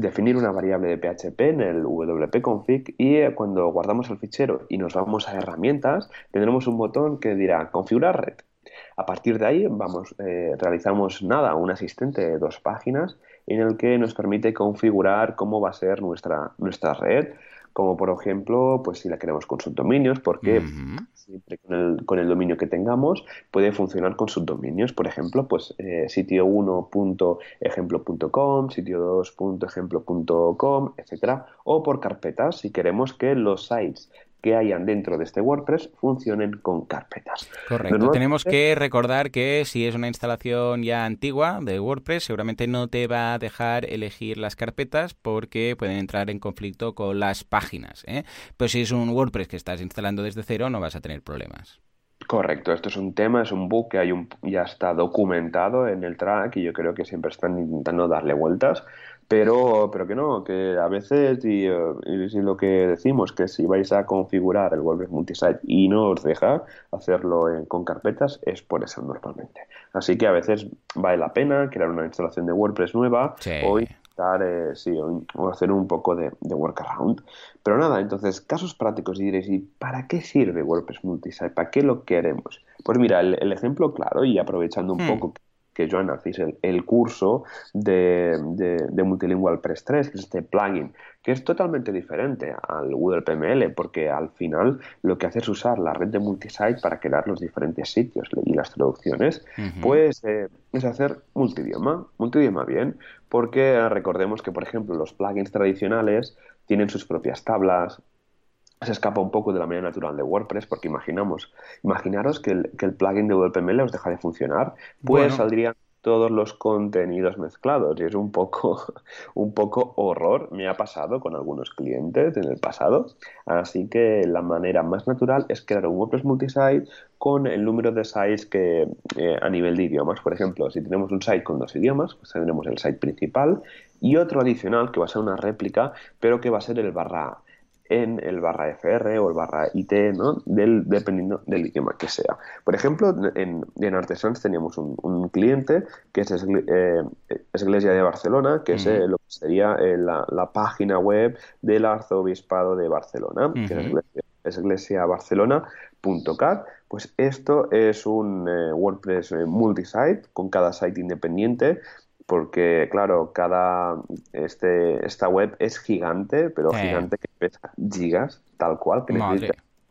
definir una variable de PHP en el wp-config y eh, cuando guardamos el fichero y nos vamos a herramientas tendremos un botón que dirá configurar red. A partir de ahí vamos, eh, realizamos nada, un asistente de dos páginas en el que nos permite configurar cómo va a ser nuestra, nuestra red, como por ejemplo, pues si la queremos con subdominios, porque siempre con el, dominio que tengamos puede funcionar con subdominios, por ejemplo, pues eh, sitio 1.ejemplo.com, sitio 2.ejemplo.com, etcétera, o por carpetas si queremos que los sites que hayan dentro de este WordPress funcionen con carpetas. Correcto. Tenemos que recordar que si es una instalación ya antigua de WordPress, seguramente no te va a dejar elegir las carpetas porque pueden entrar en conflicto con las páginas. ¿eh? Pero si es un WordPress que estás instalando desde cero, no vas a tener problemas. Correcto, esto es un tema, es un bug que hay un, ya está documentado en el track y yo creo que siempre están intentando darle vueltas pero, pero que no, que a veces, y, lo que decimos, que si vais a configurar el WordPress Multisite y no os deja hacerlo con carpetas, es por eso normalmente. Así que a veces vale la pena crear una instalación de WordPress nueva o intentar, eh, sí, o, hacer un poco de, workaround. Pero nada, entonces, casos prácticos y diréis, ¿y para qué sirve WordPress Multisite? ¿Para qué lo queremos? Pues mira, el, ejemplo claro, y aprovechando un hmm. poco que Joan hacéis el, curso de, de, Multilingual Press 3, que es este plugin, que es totalmente diferente al Google PML, porque al final lo que hace es usar la red de multisite para crear los diferentes sitios y las traducciones, pues eh, es hacer multidioma, multidioma bien, porque recordemos que, por ejemplo, los plugins tradicionales tienen sus propias tablas, se escapa un poco de la manera natural de WordPress, porque imaginamos, imaginaros que el, que el plugin de WPML os deja de funcionar, pues saldrían todos los contenidos mezclados y es un poco, un poco horror. Me ha pasado con algunos clientes en el pasado. Así que la manera más natural es crear un WordPress multisite con el número de sites que eh, a nivel de idiomas. Por ejemplo, si tenemos un site con dos idiomas, pues tendremos el site principal y otro adicional que va a ser una réplica, pero que va a ser el barra en el barra FR o el barra IT, ¿no? Del, dependiendo del idioma que sea. Por ejemplo, en, en Artesans teníamos un, cliente que es eh, Iglesia de Barcelona, que es eh, lo que sería eh, la, página web del Arzobispado de Barcelona, que es, iglesiabarcelona.cat. Pues esto es un WordPress multisite con cada site independiente porque claro, cada este esta web es gigante, pero gigante que pesa gigas, tal cual, que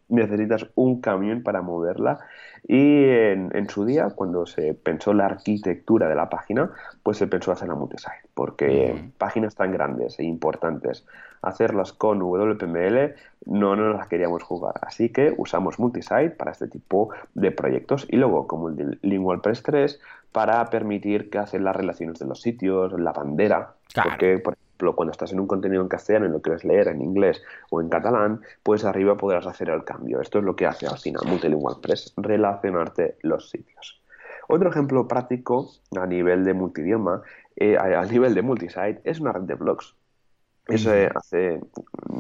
necesitas, un camión para moverla. Y en, su día, cuando se pensó la arquitectura de la página, pues se pensó hacer la multisite, porque mm. páginas tan grandes e importantes, hacerlas con WPML no nos las queríamos jugar. Así que usamos multisite para este tipo de proyectos. Y luego, como el de LinkWordPress 3, para permitir que hacen las relaciones de los sitios, la bandera. Porque, por ejemplo, cuando estás en un contenido en castellano y lo quieres leer en inglés o en catalán, pues arriba podrás hacer el cambio. Esto es lo que hace al final Multilingual Press, relacionarte los sitios. Otro ejemplo práctico a nivel de multidioma, eh, a, nivel de multisite, es una red de blogs. Eso hace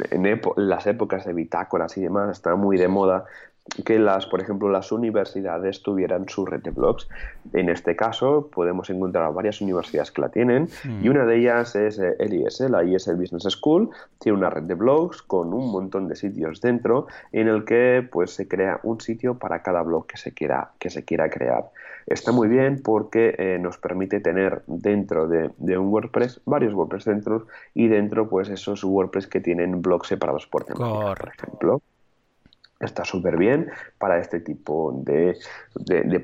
en, las épocas de bitácoras y demás está muy de moda que las, por ejemplo, las universidades tuvieran su red de blogs. En este caso, podemos encontrar varias universidades que la tienen y mm. una de ellas es eh, el IS, la IS Business School, tiene una red de blogs con un montón de sitios dentro en el que pues se crea un sitio para cada blog que se quiera, que se quiera crear. Está muy bien porque eh, nos permite tener dentro de, un WordPress varios WordPress dentro y dentro pues esos WordPress que tienen blogs separados por temática, por ejemplo está súper bien para este tipo de,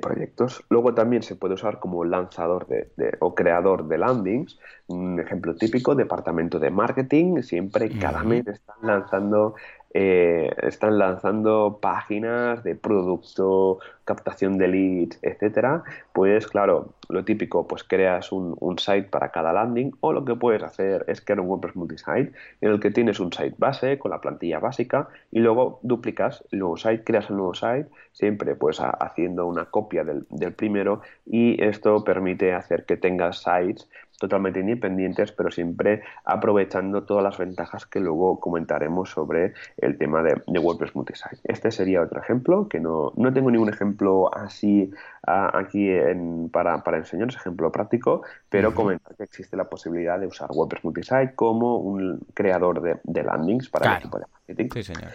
proyectos. Luego también se puede usar como lanzador de, o creador de landings. Un ejemplo típico, departamento de marketing. Siempre cada mes están lanzando eh, están lanzando páginas de producto, captación de leads, etcétera, pues claro, lo típico, pues creas un, site para cada landing o lo que puedes hacer es crear un WordPress multisite en el que tienes un site base con la plantilla básica y luego duplicas el nuevo site, creas el nuevo site, siempre pues haciendo una copia del, del primero y esto permite hacer que tengas sites totalmente independientes, pero siempre aprovechando todas las ventajas que luego comentaremos sobre el tema de, WordPress Multisite. Este sería otro ejemplo, que no, no tengo ningún ejemplo así aquí en, para, para enseñaros, ejemplo práctico, pero comentar que existe la posibilidad de usar WordPress Multisite como un creador de, landings para el equipo de marketing. Sí, señor.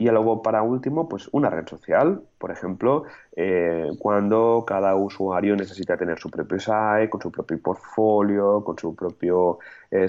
Y luego, para último, pues una red social. Por ejemplo, eh, cuando cada usuario necesita tener su propio site, con su propio portfolio, con sus propios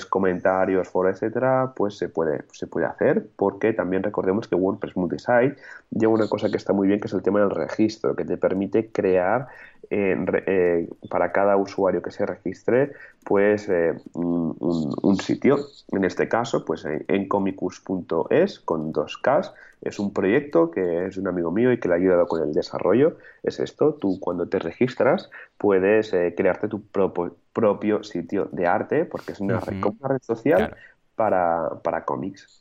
comentarios, foros, etcétera, pues se puede, se puede hacer. Porque también recordemos que WordPress Multisite lleva una cosa que está muy bien, que es el tema del registro, que te permite crear eh, para cada usuario que se registre, pues eh, un, sitio. En este caso, pues en, comicus.es con dos Ks. Es un proyecto que es un amigo mío y que le ha con el desarrollo. Es esto, tú cuando te registras puedes eh, crearte tu propio, sitio de arte, porque es una, red, social para, para cómics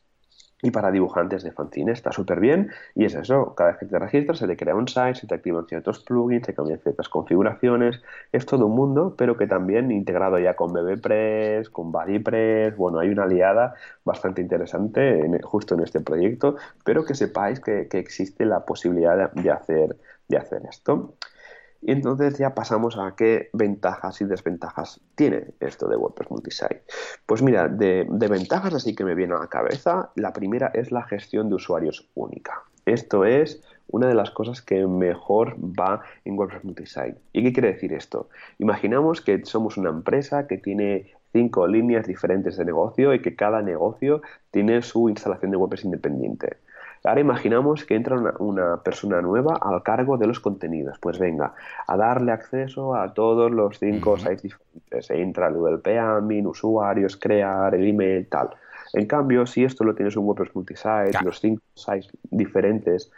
y para dibujantes de fanzine está súper bien y es eso, cada vez que te registras se te crea un site, se te activan ciertos plugins, se cambian ciertas configuraciones, es todo un mundo, pero que también integrado ya con BBPress, con BuddyPress, bueno, hay una aliada bastante interesante justo en este proyecto, pero que sepáis que, existe la posibilidad de, hacer, de hacer esto. Y entonces ya pasamos a qué ventajas y desventajas tiene esto de WordPress Multisite. Pues mira, de, ventajas así que me viene a la cabeza, la primera es la gestión de usuarios única. Esto es una de las cosas que mejor va en WordPress Multisite. ¿Y qué quiere decir esto? Imaginamos que somos una empresa que tiene cinco líneas diferentes de negocio y que cada negocio tiene su instalación de WordPress independiente. Ahora imaginamos que entra una, persona nueva al cargo de los contenidos. Pues venga, a darle acceso a todos los cinco sites diferentes. Entra el WP admin, usuarios, crear, el email, tal. En cambio, si esto lo tienes un WordPress multisite, los cinco sites diferentes,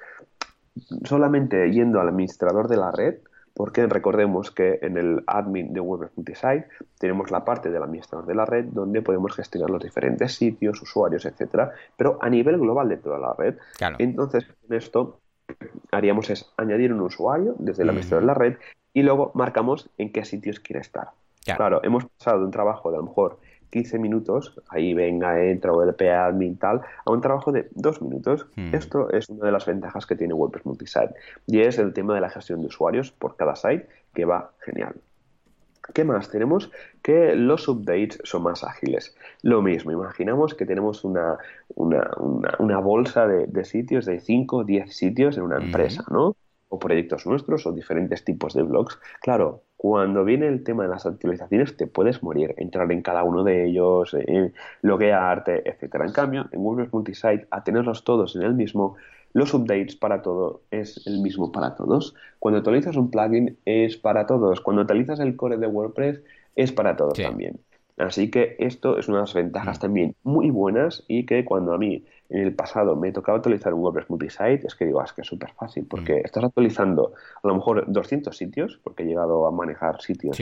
solamente yendo al administrador de la red, porque recordemos que en el admin de Multisite tenemos la parte del administrador de la red donde podemos gestionar los diferentes sitios, usuarios, etcétera, pero a nivel global de toda la red. Entonces, en esto haríamos es añadir un usuario desde el administrador de la red y luego marcamos en qué sitios quiere estar. Claro. hemos pasado de un trabajo de a lo mejor 15 minutos, ahí venga, entra o el admin tal, a un trabajo de 2 minutos. Hmm. Esto es una de las ventajas que tiene WordPress Multisite y es el tema de la gestión de usuarios por cada site que va genial. ¿Qué más? Tenemos que los updates son más ágiles. Lo mismo, imaginamos que tenemos una, una, bolsa de, sitios, de 5 o 10 sitios en una empresa, ¿no? O proyectos nuestros o diferentes tipos de blogs. Claro, cuando viene el tema de las actualizaciones te puedes morir, entrar en cada uno de ellos, eh, loguearte, etcétera. En cambio, en WordPress Multisite, a tenerlos todos en el mismo, los updates para todo es el mismo para todos. Cuando actualizas un plugin es para todos. Cuando actualizas el core de WordPress es para todos también. Así que esto es una de las ventajas mm. también muy buenas y que cuando a mí en el pasado me tocaba actualizar un WordPress multisite, es que digo, ah, es que es súper fácil, porque mm. estás actualizando a lo mejor 200 sitios, porque he llegado a manejar sitios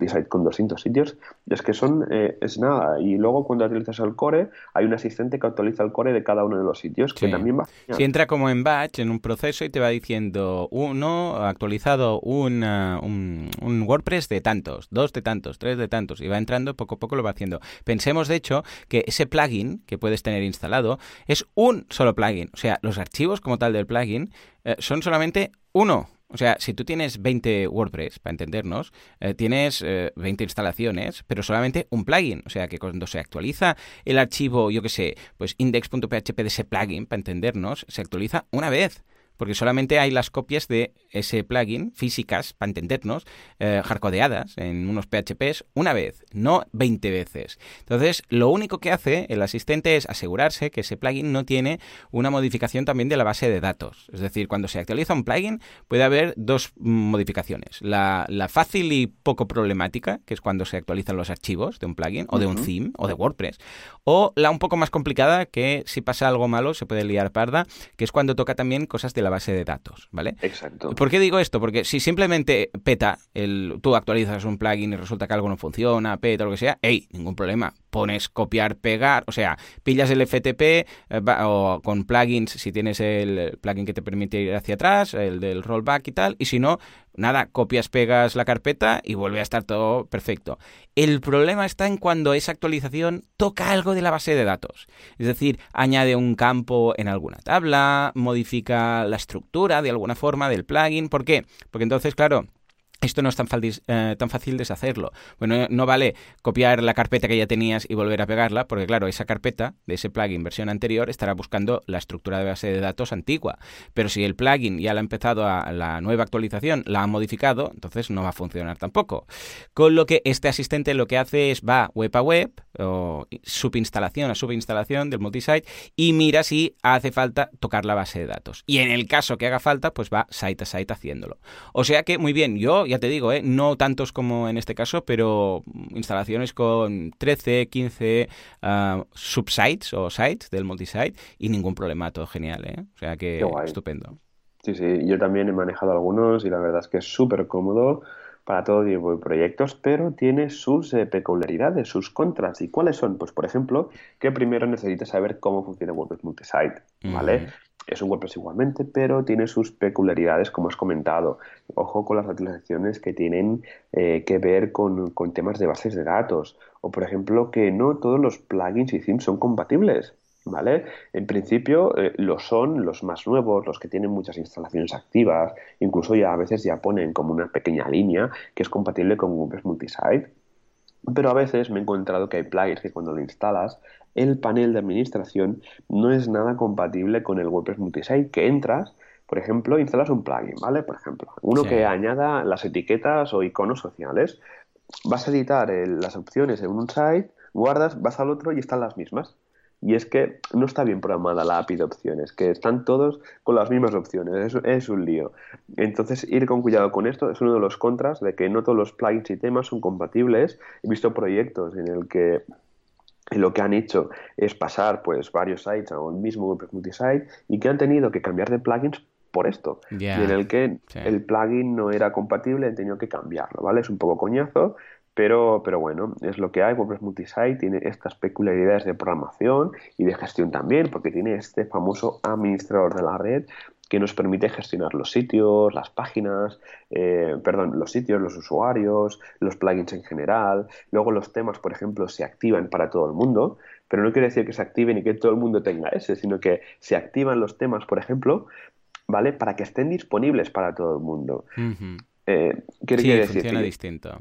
site con 200 sitios, es que son, eh, es nada. Y luego cuando actualizas el core, hay un asistente que actualiza el core de cada uno de los sitios, que también va. Si entra como en batch, en un proceso, y te va diciendo, uno, actualizado un, un, WordPress de tantos, dos de tantos, tres de tantos, y va entrando, poco a poco lo va haciendo. Pensemos, de hecho, que ese plugin que puedes tener instalado es un solo plugin. O sea, los archivos como tal del plugin eh, son solamente uno o sea, si tú tienes 20 WordPress, para entendernos, eh, tienes 20 eh, instalaciones, pero solamente un plugin. O sea, que cuando se actualiza el archivo, yo qué sé, pues index.php de ese plugin, para entendernos, se actualiza una vez porque solamente hay las copias de ese plugin físicas, para entendernos, eh, hardcodeadas en unos PHPs una vez, no 20 veces. Entonces, lo único que hace el asistente es asegurarse que ese plugin no tiene una modificación también de la base de datos. Es decir, cuando se actualiza un plugin puede haber dos modificaciones. La, fácil y poco problemática, que es cuando se actualizan los archivos de un plugin o de un theme o de WordPress. O la un poco más complicada, que si pasa algo malo se puede liar parda, que es cuando toca también cosas de la base de datos, ¿vale? Exacto. ¿Por qué digo esto? Porque si simplemente peta, el, tú actualizas un plugin y resulta que algo no funciona, peta o lo que sea, hey, ningún problema. Pones copiar, pegar, o sea, pillas el FTP eh, o con plugins, si tienes el plugin que te permite ir hacia atrás, el del rollback y tal, y si no, nada, copias, pegas la carpeta y vuelve a estar todo perfecto. El problema está en cuando esa actualización toca algo de la base de datos. Es decir, añade un campo en alguna tabla, modifica la estructura de alguna forma del plugin. ¿Por qué? Porque entonces, claro, esto no es tan, eh, tan, fácil deshacerlo. Bueno, no vale copiar la carpeta que ya tenías y volver a pegarla, porque claro, esa carpeta de ese plugin versión anterior estará buscando la estructura de base de datos antigua. Pero si el plugin ya la ha empezado a la nueva actualización, la ha modificado, entonces no va a funcionar tampoco. Con lo que este asistente lo que hace es va web a web, o subinstalación a subinstalación del multisite, y mira si hace falta tocar la base de datos. Y en el caso que haga falta, pues va site a site haciéndolo. O sea que, muy bien, yo ya te digo, ¿eh? no tantos como en este caso, pero instalaciones con 13, 15 ah, subsites o sites del multisite y ningún problema, todo genial, ¿eh? O sea que estupendo. Sí, sí, yo también he manejado algunos y la verdad es que es súper cómodo para todo tipo de proyectos, pero tiene sus eh, peculiaridades, sus contras. ¿Y cuáles son? Pues, por ejemplo, que primero necesitas saber cómo funciona WordPress Multisite, ¿vale? Es un WordPress igualmente, pero tiene sus peculiaridades, como has comentado. Ojo con las actualizaciones que tienen eh, que ver con, temas de bases de datos. O, por ejemplo, que no todos los plugins y themes son compatibles. ¿Vale? En principio eh, lo son los más nuevos, los que tienen muchas instalaciones activas, incluso ya a veces ya ponen como una pequeña línea que es compatible con WordPress Multisite. Pero a veces me he encontrado que hay plugins que cuando lo instalas el panel de administración no es nada compatible con el WordPress Multisite que entras, por ejemplo, instalas un plugin, ¿vale? Por ejemplo, uno que añada las etiquetas o iconos sociales. Vas a editar las opciones en un site, guardas, vas al otro y están las mismas. Y es que no está bien programada la API de opciones, que están todos con las mismas opciones. Es, es, un lío. Entonces, ir con cuidado con esto es uno de los contras de que no todos los plugins y temas son compatibles. He visto proyectos en el que lo que han hecho es pasar pues varios sites a un mismo WordPress multisite y que han tenido que cambiar de plugins por esto, y en el que el plugin no era compatible, he tenido que cambiarlo, ¿vale? Es un poco coñazo, pero, pero bueno, es lo que hay. WordPress Multisite tiene estas peculiaridades de programación y de gestión también, porque tiene este famoso administrador de la red que nos permite gestionar los sitios, las páginas, eh, perdón, los sitios, los usuarios, los plugins en general. Luego los temas, por ejemplo, se activan para todo el mundo, pero no quiere decir que se activen y que todo el mundo tenga ese, sino que se activan los temas, por ejemplo, ¿vale? Para que estén disponibles para todo el mundo. Eh, ¿Qué quiere decir? Funciona distinto.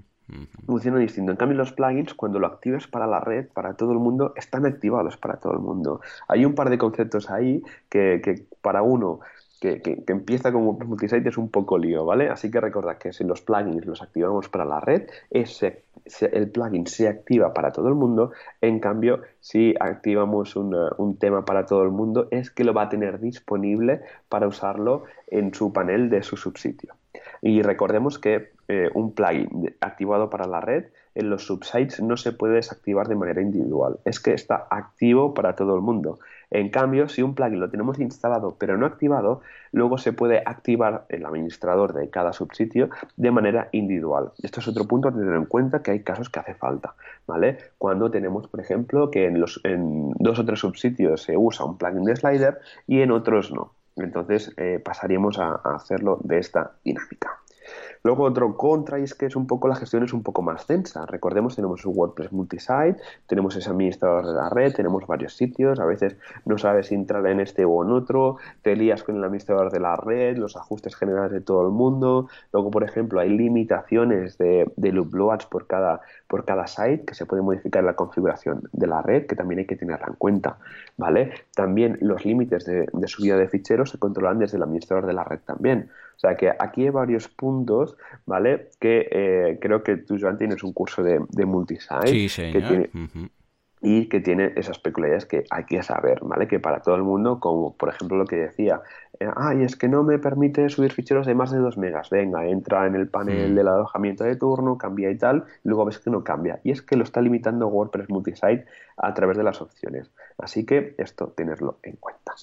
Funciona distinto. En cambio, los plugins, cuando lo actives para la red, para todo el mundo, están activados para todo el mundo. Hay un par de conceptos ahí que, para uno que, empieza como Multisite es un poco lío, ¿vale? Así que recordad que si los plugins los activamos para la red, ese, el plugin se activa para todo el mundo. En cambio, si activamos un tema para todo el mundo, es que lo va a tener disponible para usarlo en su panel de su subsitio. Y recordemos que eh, un plugin activado para la red en los subsites no se puede desactivar de manera individual. Es que está activo para todo el mundo. En cambio, si un plugin lo tenemos instalado pero no activado, luego se puede activar el administrador de cada subsitio de manera individual. Esto es otro punto a tener en cuenta que hay casos que hace falta, ¿vale? Cuando tenemos, por ejemplo, que en, los, en dos o tres subsitios se usa un plugin de slider y en otros no. Entonces eh, pasaríamos a hacerlo de esta dinámica. Luego otro contra y es que es un poco la gestión es un poco más densa. Recordemos, tenemos un WordPress multisite, tenemos ese administrador de la red, tenemos varios sitios, a veces no sabes entrar en este o en otro, te lías con el administrador de la red, los ajustes generales de todo el mundo. Luego, por ejemplo, hay limitaciones de, de looploads por cada, por cada site que se puede modificar la configuración de la red, que también hay que tenerla en cuenta. ¿vale? También los límites de subida de ficheros se controlan desde el administrador de la red también. O sea que aquí hay varios puntos, ¿vale? Que eh, creo que tú, Joan, tienes un curso de, de multisite. Que tiene, Y que tiene esas peculiaridades que hay que saber, ¿vale? Que para todo el mundo, como por ejemplo lo que decía, eh, ay, es que no me permite subir ficheros de más de 2 megas. Venga, entra en el panel mm. del alojamiento de turno, cambia y tal, y luego ves que no cambia. Y es que lo está limitando WordPress Multisite a través de las opciones. Así que esto, tenerlo en cuenta.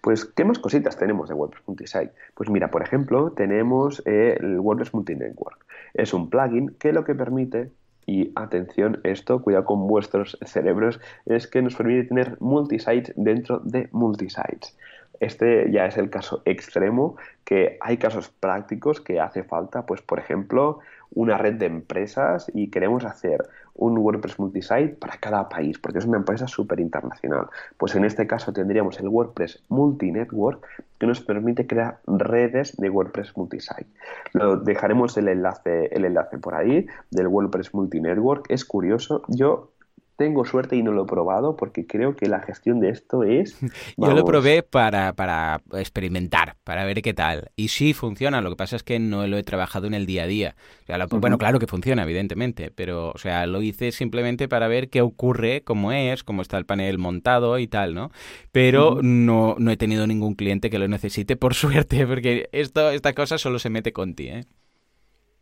Pues, ¿qué más cositas tenemos de WordPress Multisite? Pues mira, por ejemplo, tenemos eh, el WordPress Multinetwork. Es un plugin que lo que permite y atención, esto, cuidado con vuestros cerebros, es que nos permite tener multisites dentro de multisites. Este ya es el caso extremo, que hay casos prácticos que hace falta, pues por ejemplo, una red de empresas y queremos hacer un WordPress multisite para cada país, porque es una empresa súper internacional. Pues en este caso tendríamos el WordPress Multinetwork que nos permite crear redes de WordPress multisite. Lo dejaremos el enlace, el enlace por ahí del WordPress Multinetwork. Es curioso, yo tengo suerte y no lo he probado porque creo que la gestión de esto es... Yo lo probé para, para experimentar, para ver qué tal. Y sí funciona, lo que pasa es que no lo he trabajado en el día a día. Bueno, claro que funciona, evidentemente, pero o sea, lo hice simplemente para ver qué ocurre, cómo es, cómo está el panel montado y tal, ¿no? Pero no, no he tenido ningún cliente que lo necesite, por suerte, porque esto, esta cosa solo se mete con ti, ¿eh?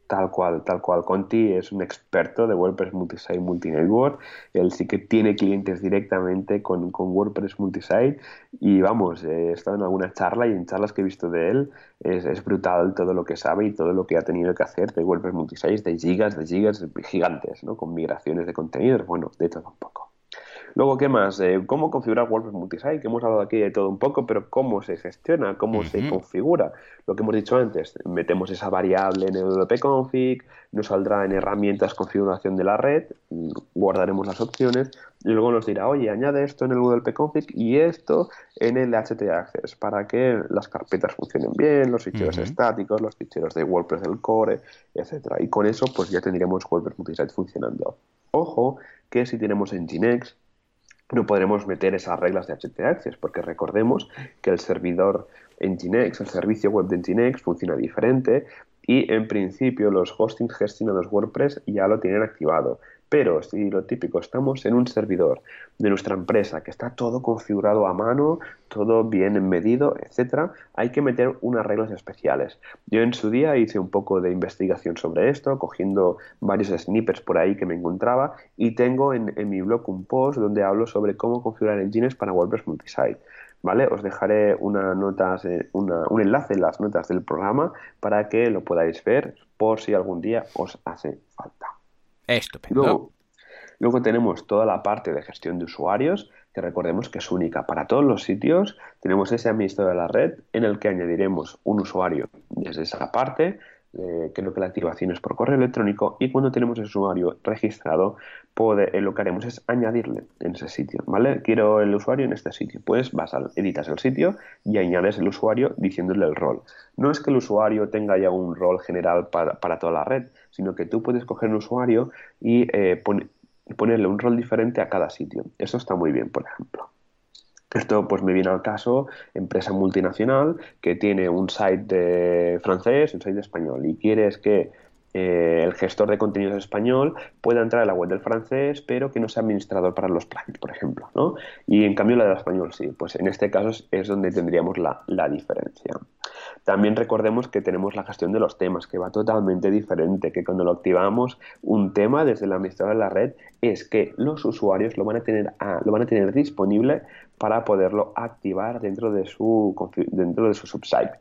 Tal cual, tal cual. Conti es un experto de WordPress Multisite Multinetwork. Él sí que tiene clientes directamente con, WordPress Multisite. Y vamos, he estado en alguna charla y en charlas que he visto de él es, es, brutal todo lo que sabe y todo lo que ha tenido que hacer de WordPress Multisite, de gigas, de gigas gigantes, ¿no? Con migraciones de contenidos, bueno, de todo un poco. Luego, ¿qué más? Eh, ¿Cómo configurar WordPress Multisite? Que hemos hablado aquí de todo un poco, pero ¿cómo se gestiona? ¿Cómo se configura? Lo que hemos dicho antes, metemos esa variable en el wp-config, nos saldrá en herramientas configuración de la red, guardaremos las opciones y luego nos dirá, oye, añade esto en el wp-config y esto en el htaccess para que las carpetas funcionen bien, los ficheros estáticos, los ficheros de WordPress del core, etcétera. Y con eso pues ya tendríamos WordPress Multisite funcionando. Ojo que si tenemos Nginx no podremos meter esas reglas de htaccess porque recordemos que el servidor Nginx, el servicio web de Nginx funciona diferente y en principio los hostings gestionados WordPress ya lo tienen activado. Pero si lo típico, estamos en un servidor de nuestra empresa que está todo configurado a mano, todo bien medido, etcétera, hay que meter unas reglas especiales. Yo en su día hice un poco de investigación sobre esto, cogiendo varios snippets por ahí que me encontraba y tengo en, mi blog un post donde hablo sobre cómo configurar engines para WordPress Multisite. ¿vale? Os dejaré una notas, un enlace en las notas del programa para que lo podáis ver por si algún día os hace falta. Estupendo. Luego, luego tenemos toda la parte de gestión de usuarios, que recordemos que es única para todos los sitios. Tenemos ese administrador de la red en el que añadiremos un usuario desde esa parte eh, lo que la activación es por correo electrónico y cuando tenemos el usuario registrado, eh, lo que haremos es añadirle en ese sitio, ¿vale? Quiero el usuario en este sitio, pues vas a editas el sitio y añades el usuario diciéndole el rol. No es que el usuario tenga ya un rol general para, toda la red, sino que tú puedes coger un usuario y eh, ponerle un rol diferente a cada sitio. Eso está muy bien, por ejemplo. Esto pues me viene al caso, empresa multinacional que tiene un site de francés un site de español y quieres que eh, el gestor de contenidos español pueda entrar a la web del francés, pero que no sea administrador para los plugins, por ejemplo, ¿no? Y en cambio la del español sí, pues en este caso es donde tendríamos la, la diferencia. También recordemos que tenemos la gestión de los temas, que va totalmente diferente, que cuando lo activamos un tema desde el administrador de la red es que los usuarios lo van a tener, lo van a tener disponible para poderlo activar dentro de su, dentro de su subsite.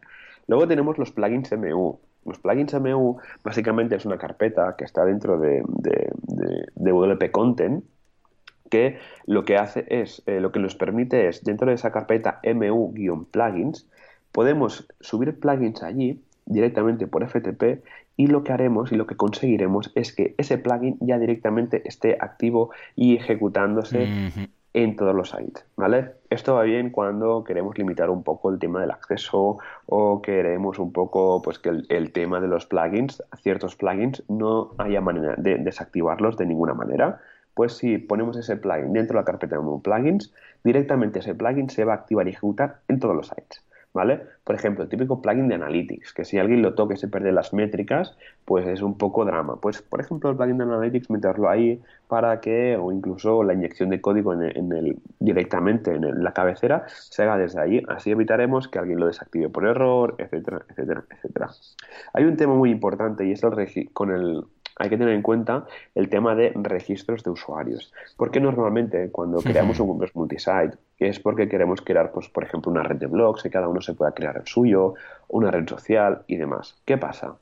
Luego tenemos los plugins MU. Los plugins MU básicamente es una carpeta que está dentro de, de, WP Content que lo que hace es, eh, lo que nos permite es, dentro de esa carpeta MU-plugins, podemos subir plugins allí directamente por FTP y lo que haremos y lo que conseguiremos es que ese plugin ya directamente esté activo y ejecutándose en todos los sites, ¿vale? Esto va bien cuando queremos limitar un poco el tema del acceso o queremos un poco pues que el, tema de los plugins, ciertos plugins, no haya manera de desactivarlos de ninguna manera. Pues si ponemos ese plugin dentro de la carpeta de plugins, directamente ese plugin se va a activar y ejecutar en todos los sites. ¿Vale? Por ejemplo, el típico plugin de Analytics, que si alguien lo toca y se pierde las métricas, pues es un poco drama. Pues, por ejemplo, el plugin de Analytics, meterlo ahí para que, o incluso la inyección de código en el, directamente en la cabecera, se haga desde ahí. Así evitaremos que alguien lo desactive por error, etcétera, etcétera, etcétera. Hay un tema muy importante y es el con el hay que tener en cuenta el tema de registros de usuarios. Porque normalmente cuando creamos un WordPress multisite es porque queremos crear, pues, por ejemplo, una red de blogs y cada uno se pueda crear el suyo, una red social y demás. ¿Qué pasa?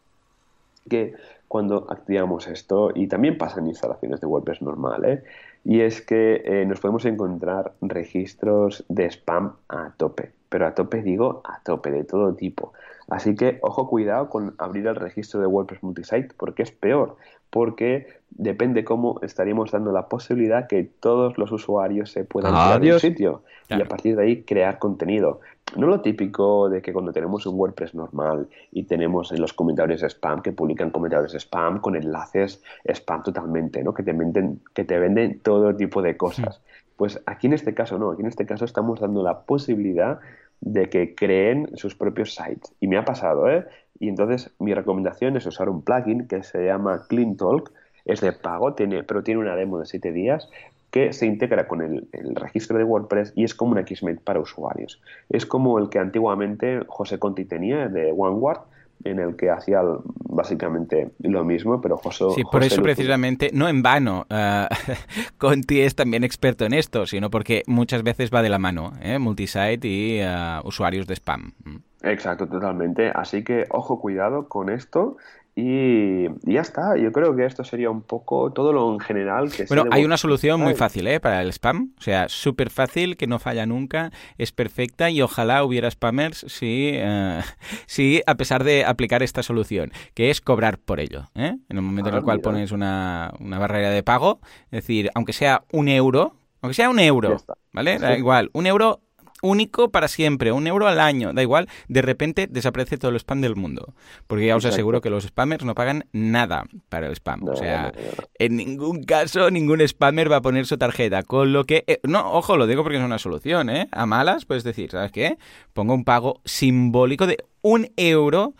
Que cuando activamos esto, y también pasa en instalaciones de WordPress normal, ¿eh? y es que eh, nos podemos encontrar registros de spam a tope, pero a tope digo a tope, de todo tipo. Así que ojo cuidado con abrir el registro de WordPress Multisite porque es peor, porque depende cómo estaríamos dando la posibilidad que todos los usuarios se puedan crear un sitio y a partir de ahí crear contenido. No lo típico de que cuando tenemos un WordPress normal y tenemos en los comentarios spam que publican comentarios spam con enlaces spam totalmente, ¿no? Que te venden, que te venden todo tipo de cosas. Pues aquí en este caso no, aquí en este caso estamos dando la posibilidad de que creen sus propios sites. Y me ha pasado, ¿eh? Y entonces mi recomendación es usar un plugin que se llama CleanTalk, es de pago, tiene, pero tiene una demo de 7 días que se integra con el, registro de WordPress y es como un Xmate para usuarios. Es como el que antiguamente José Conti tenía de OneWard, en el que hacía básicamente lo mismo, pero José... Sí, por eso precisamente, no en vano, uh, Conti es también experto en esto, sino porque muchas veces va de la mano, ¿eh? multisite y uh, usuarios de spam. Exacto, totalmente. Así que ojo, cuidado con esto y, ya está, yo creo que esto sería un poco todo lo en general que Bueno, hay una solución muy fácil ¿eh? para el spam, o sea, súper fácil, que no falla nunca, es perfecta y ojalá hubiera spammers si, eh, si a pesar de aplicar esta solución, que es cobrar por ello. ¿eh? En el momento en el ah, cual pones una, una barrera de pago, es decir, aunque sea un euro, aunque sea un euro, ¿vale? Da igual, un euro único para siempre, un euro al año, da igual, de repente desaparece todo el spam del mundo. Porque ya os aseguro que los spammers no pagan nada para el spam. o sea, en ningún caso ningún spammer va a poner su tarjeta. Con lo que... Eh, no, ojo, lo digo porque es una solución, ¿eh? A malas puedes decir, ¿sabes qué? Pongo un pago simbólico de un euro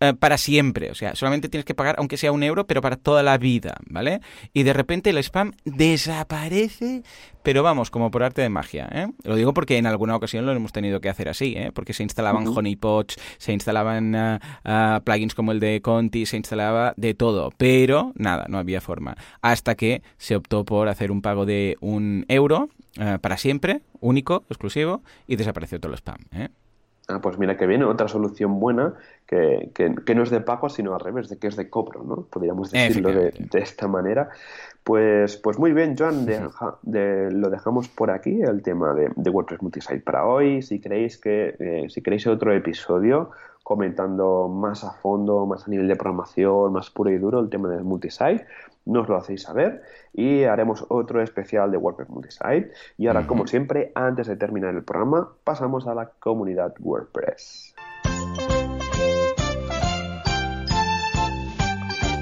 eh, para siempre. O sea, solamente tienes que pagar, aunque sea un euro, pero para toda la vida, ¿vale? Y de repente el spam desaparece, pero vamos, como por arte de magia. ¿eh? Lo digo porque en alguna ocasión lo hemos tenido que hacer así, ¿eh? porque se instalaban honeypots, se instalaban uh, uh, plugins como el de Conti, se instalaba de todo, pero nada, no había forma. Hasta que se optó por hacer un pago de un euro uh, para siempre, único, exclusivo, y desapareció todo el spam. ¿eh? Ah, pues mira que viene otra solución buena que, que, que, no es de pago, sino al revés, de que es de cobro, ¿no? Podríamos decirlo de, de, esta manera. Pues, pues muy bien, Joan, de, lo dejamos por aquí, el tema de, WordPress Multisite para hoy. Si queréis que, eh, si queréis otro episodio comentando más a fondo, más a nivel de programación, más puro y duro el tema del multisite, nos lo hacéis saber y haremos otro especial de WordPress Multisite. Y ahora, uh -huh. como siempre, antes de terminar el programa, pasamos a la comunidad WordPress.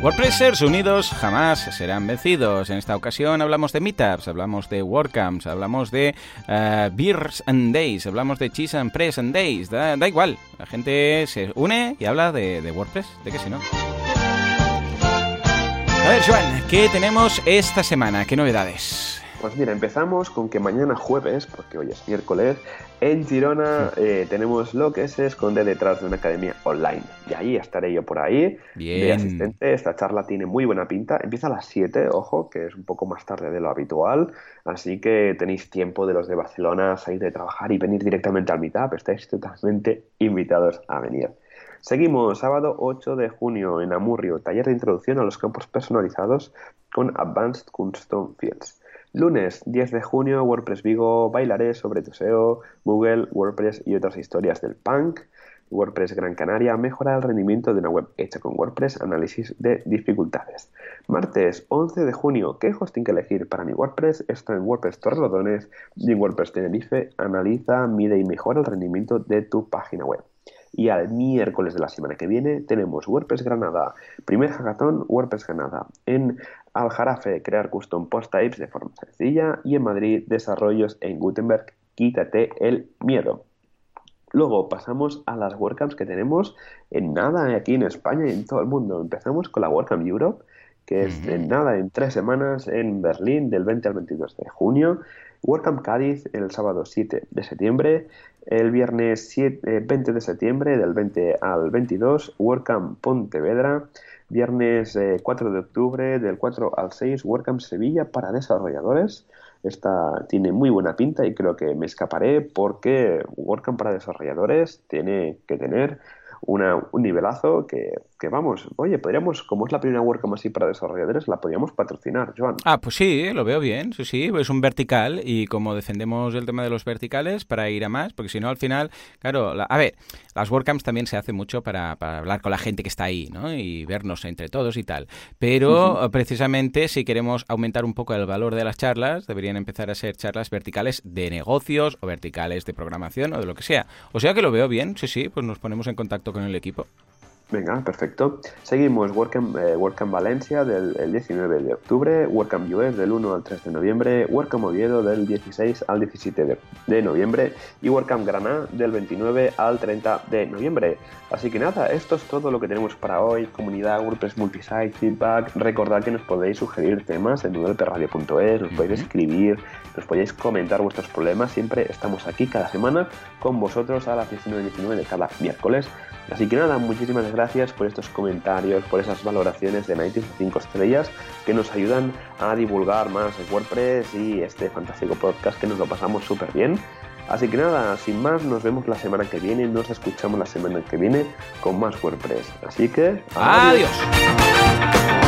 WordPressers unidos jamás serán vencidos. En esta ocasión hablamos de meetups, hablamos de WordCamps, hablamos de uh, Beers and Days, hablamos de Cheese and Press and Days. Da, da, igual, la gente se une y habla de, de WordPress, de que si no. A ver, Joan, ¿qué tenemos esta semana? ¿Qué novedades? Pues mira, empezamos con que mañana jueves, porque hoy es miércoles, en Girona eh, tenemos lo que se esconde detrás de una academia online. Y ahí estaré yo por ahí, Bien. de asistente. Esta charla tiene muy buena pinta. Empieza a las 7, ojo, que es un poco más tarde de lo habitual. Así que tenéis tiempo de los de Barcelona salir de trabajar y venir directamente al Meetup. Estáis totalmente invitados a venir. Seguimos, sábado 8 de junio en Amurrio, taller de introducción a los campos personalizados con Advanced Custom Fields. Lunes 10 de junio, WordPress Vigo, bailaré sobre tu SEO, Google, WordPress y otras historias del punk. WordPress Gran Canaria mejora el rendimiento de una web hecha con WordPress, análisis de dificultades. Martes 11 de junio, ¿qué hosting que elegir para mi WordPress? Está en WordPress Torrelodones y en WordPress Tenerife analiza, mide y mejora el rendimiento de tu página web. Y al miércoles de la semana que viene tenemos WordPress Granada, primer hackathon WordPress Granada. En Aljarafe, crear custom post types de forma sencilla. Y en Madrid, desarrollos en Gutenberg, quítate el miedo. Luego pasamos a las WordCamps que tenemos en nada aquí en España y en todo el mundo. Empezamos con la WordCamp Europe, que es en nada, en tres semanas en Berlín, del 20 al 22 de junio. WordCamp Cádiz el sábado 7 de septiembre, el viernes 7, eh, 20 de septiembre del 20 al 22, WordCamp Pontevedra, viernes eh, 4 de octubre del 4 al 6, WordCamp Sevilla para desarrolladores. Esta tiene muy buena pinta y creo que me escaparé porque WordCamp para desarrolladores tiene que tener una, un nivelazo que, que, vamos, oye, podríamos, como es la primera WordCamp así para desarrolladores, la podríamos patrocinar, Joan. Ah, pues sí, lo veo bien, sí, sí, es un vertical y como defendemos el tema de los verticales para ir a más, porque si no al final, claro, la, a ver, las WordCamps también se hace mucho para, para, hablar con la gente que está ahí, ¿no? Y vernos entre todos y tal, pero uh -huh. precisamente si queremos aumentar un poco el valor de las charlas, deberían empezar a ser charlas verticales de negocios o verticales de programación o de lo que sea. O sea que lo veo bien, sí, sí, pues nos ponemos en contacto con el equipo. Venga, perfecto. Seguimos WordCamp, eh, WordCamp Valencia del el 19 de octubre, WordCamp US del 1 al 3 de noviembre, WordCamp Oviedo del 16 al 17 de, de, noviembre y WordCamp Granada del 29 al 30 de noviembre. Así que nada, esto es todo lo que tenemos para hoy. Comunidad, WordPress Multisite, feedback. Recordad que nos podéis sugerir temas en novelperradio.es, nos podéis escribir, nos podéis comentar vuestros problemas. Siempre estamos aquí cada semana con vosotros a las 19.19 de cada miércoles. Así que nada, muchísimas gracias por estos comentarios, por esas valoraciones de 95 estrellas que nos ayudan a divulgar más WordPress y este fantástico podcast que nos lo pasamos súper bien. Así que nada, sin más, nos vemos la semana que viene, nos escuchamos la semana que viene con más WordPress. Así que... Adiós.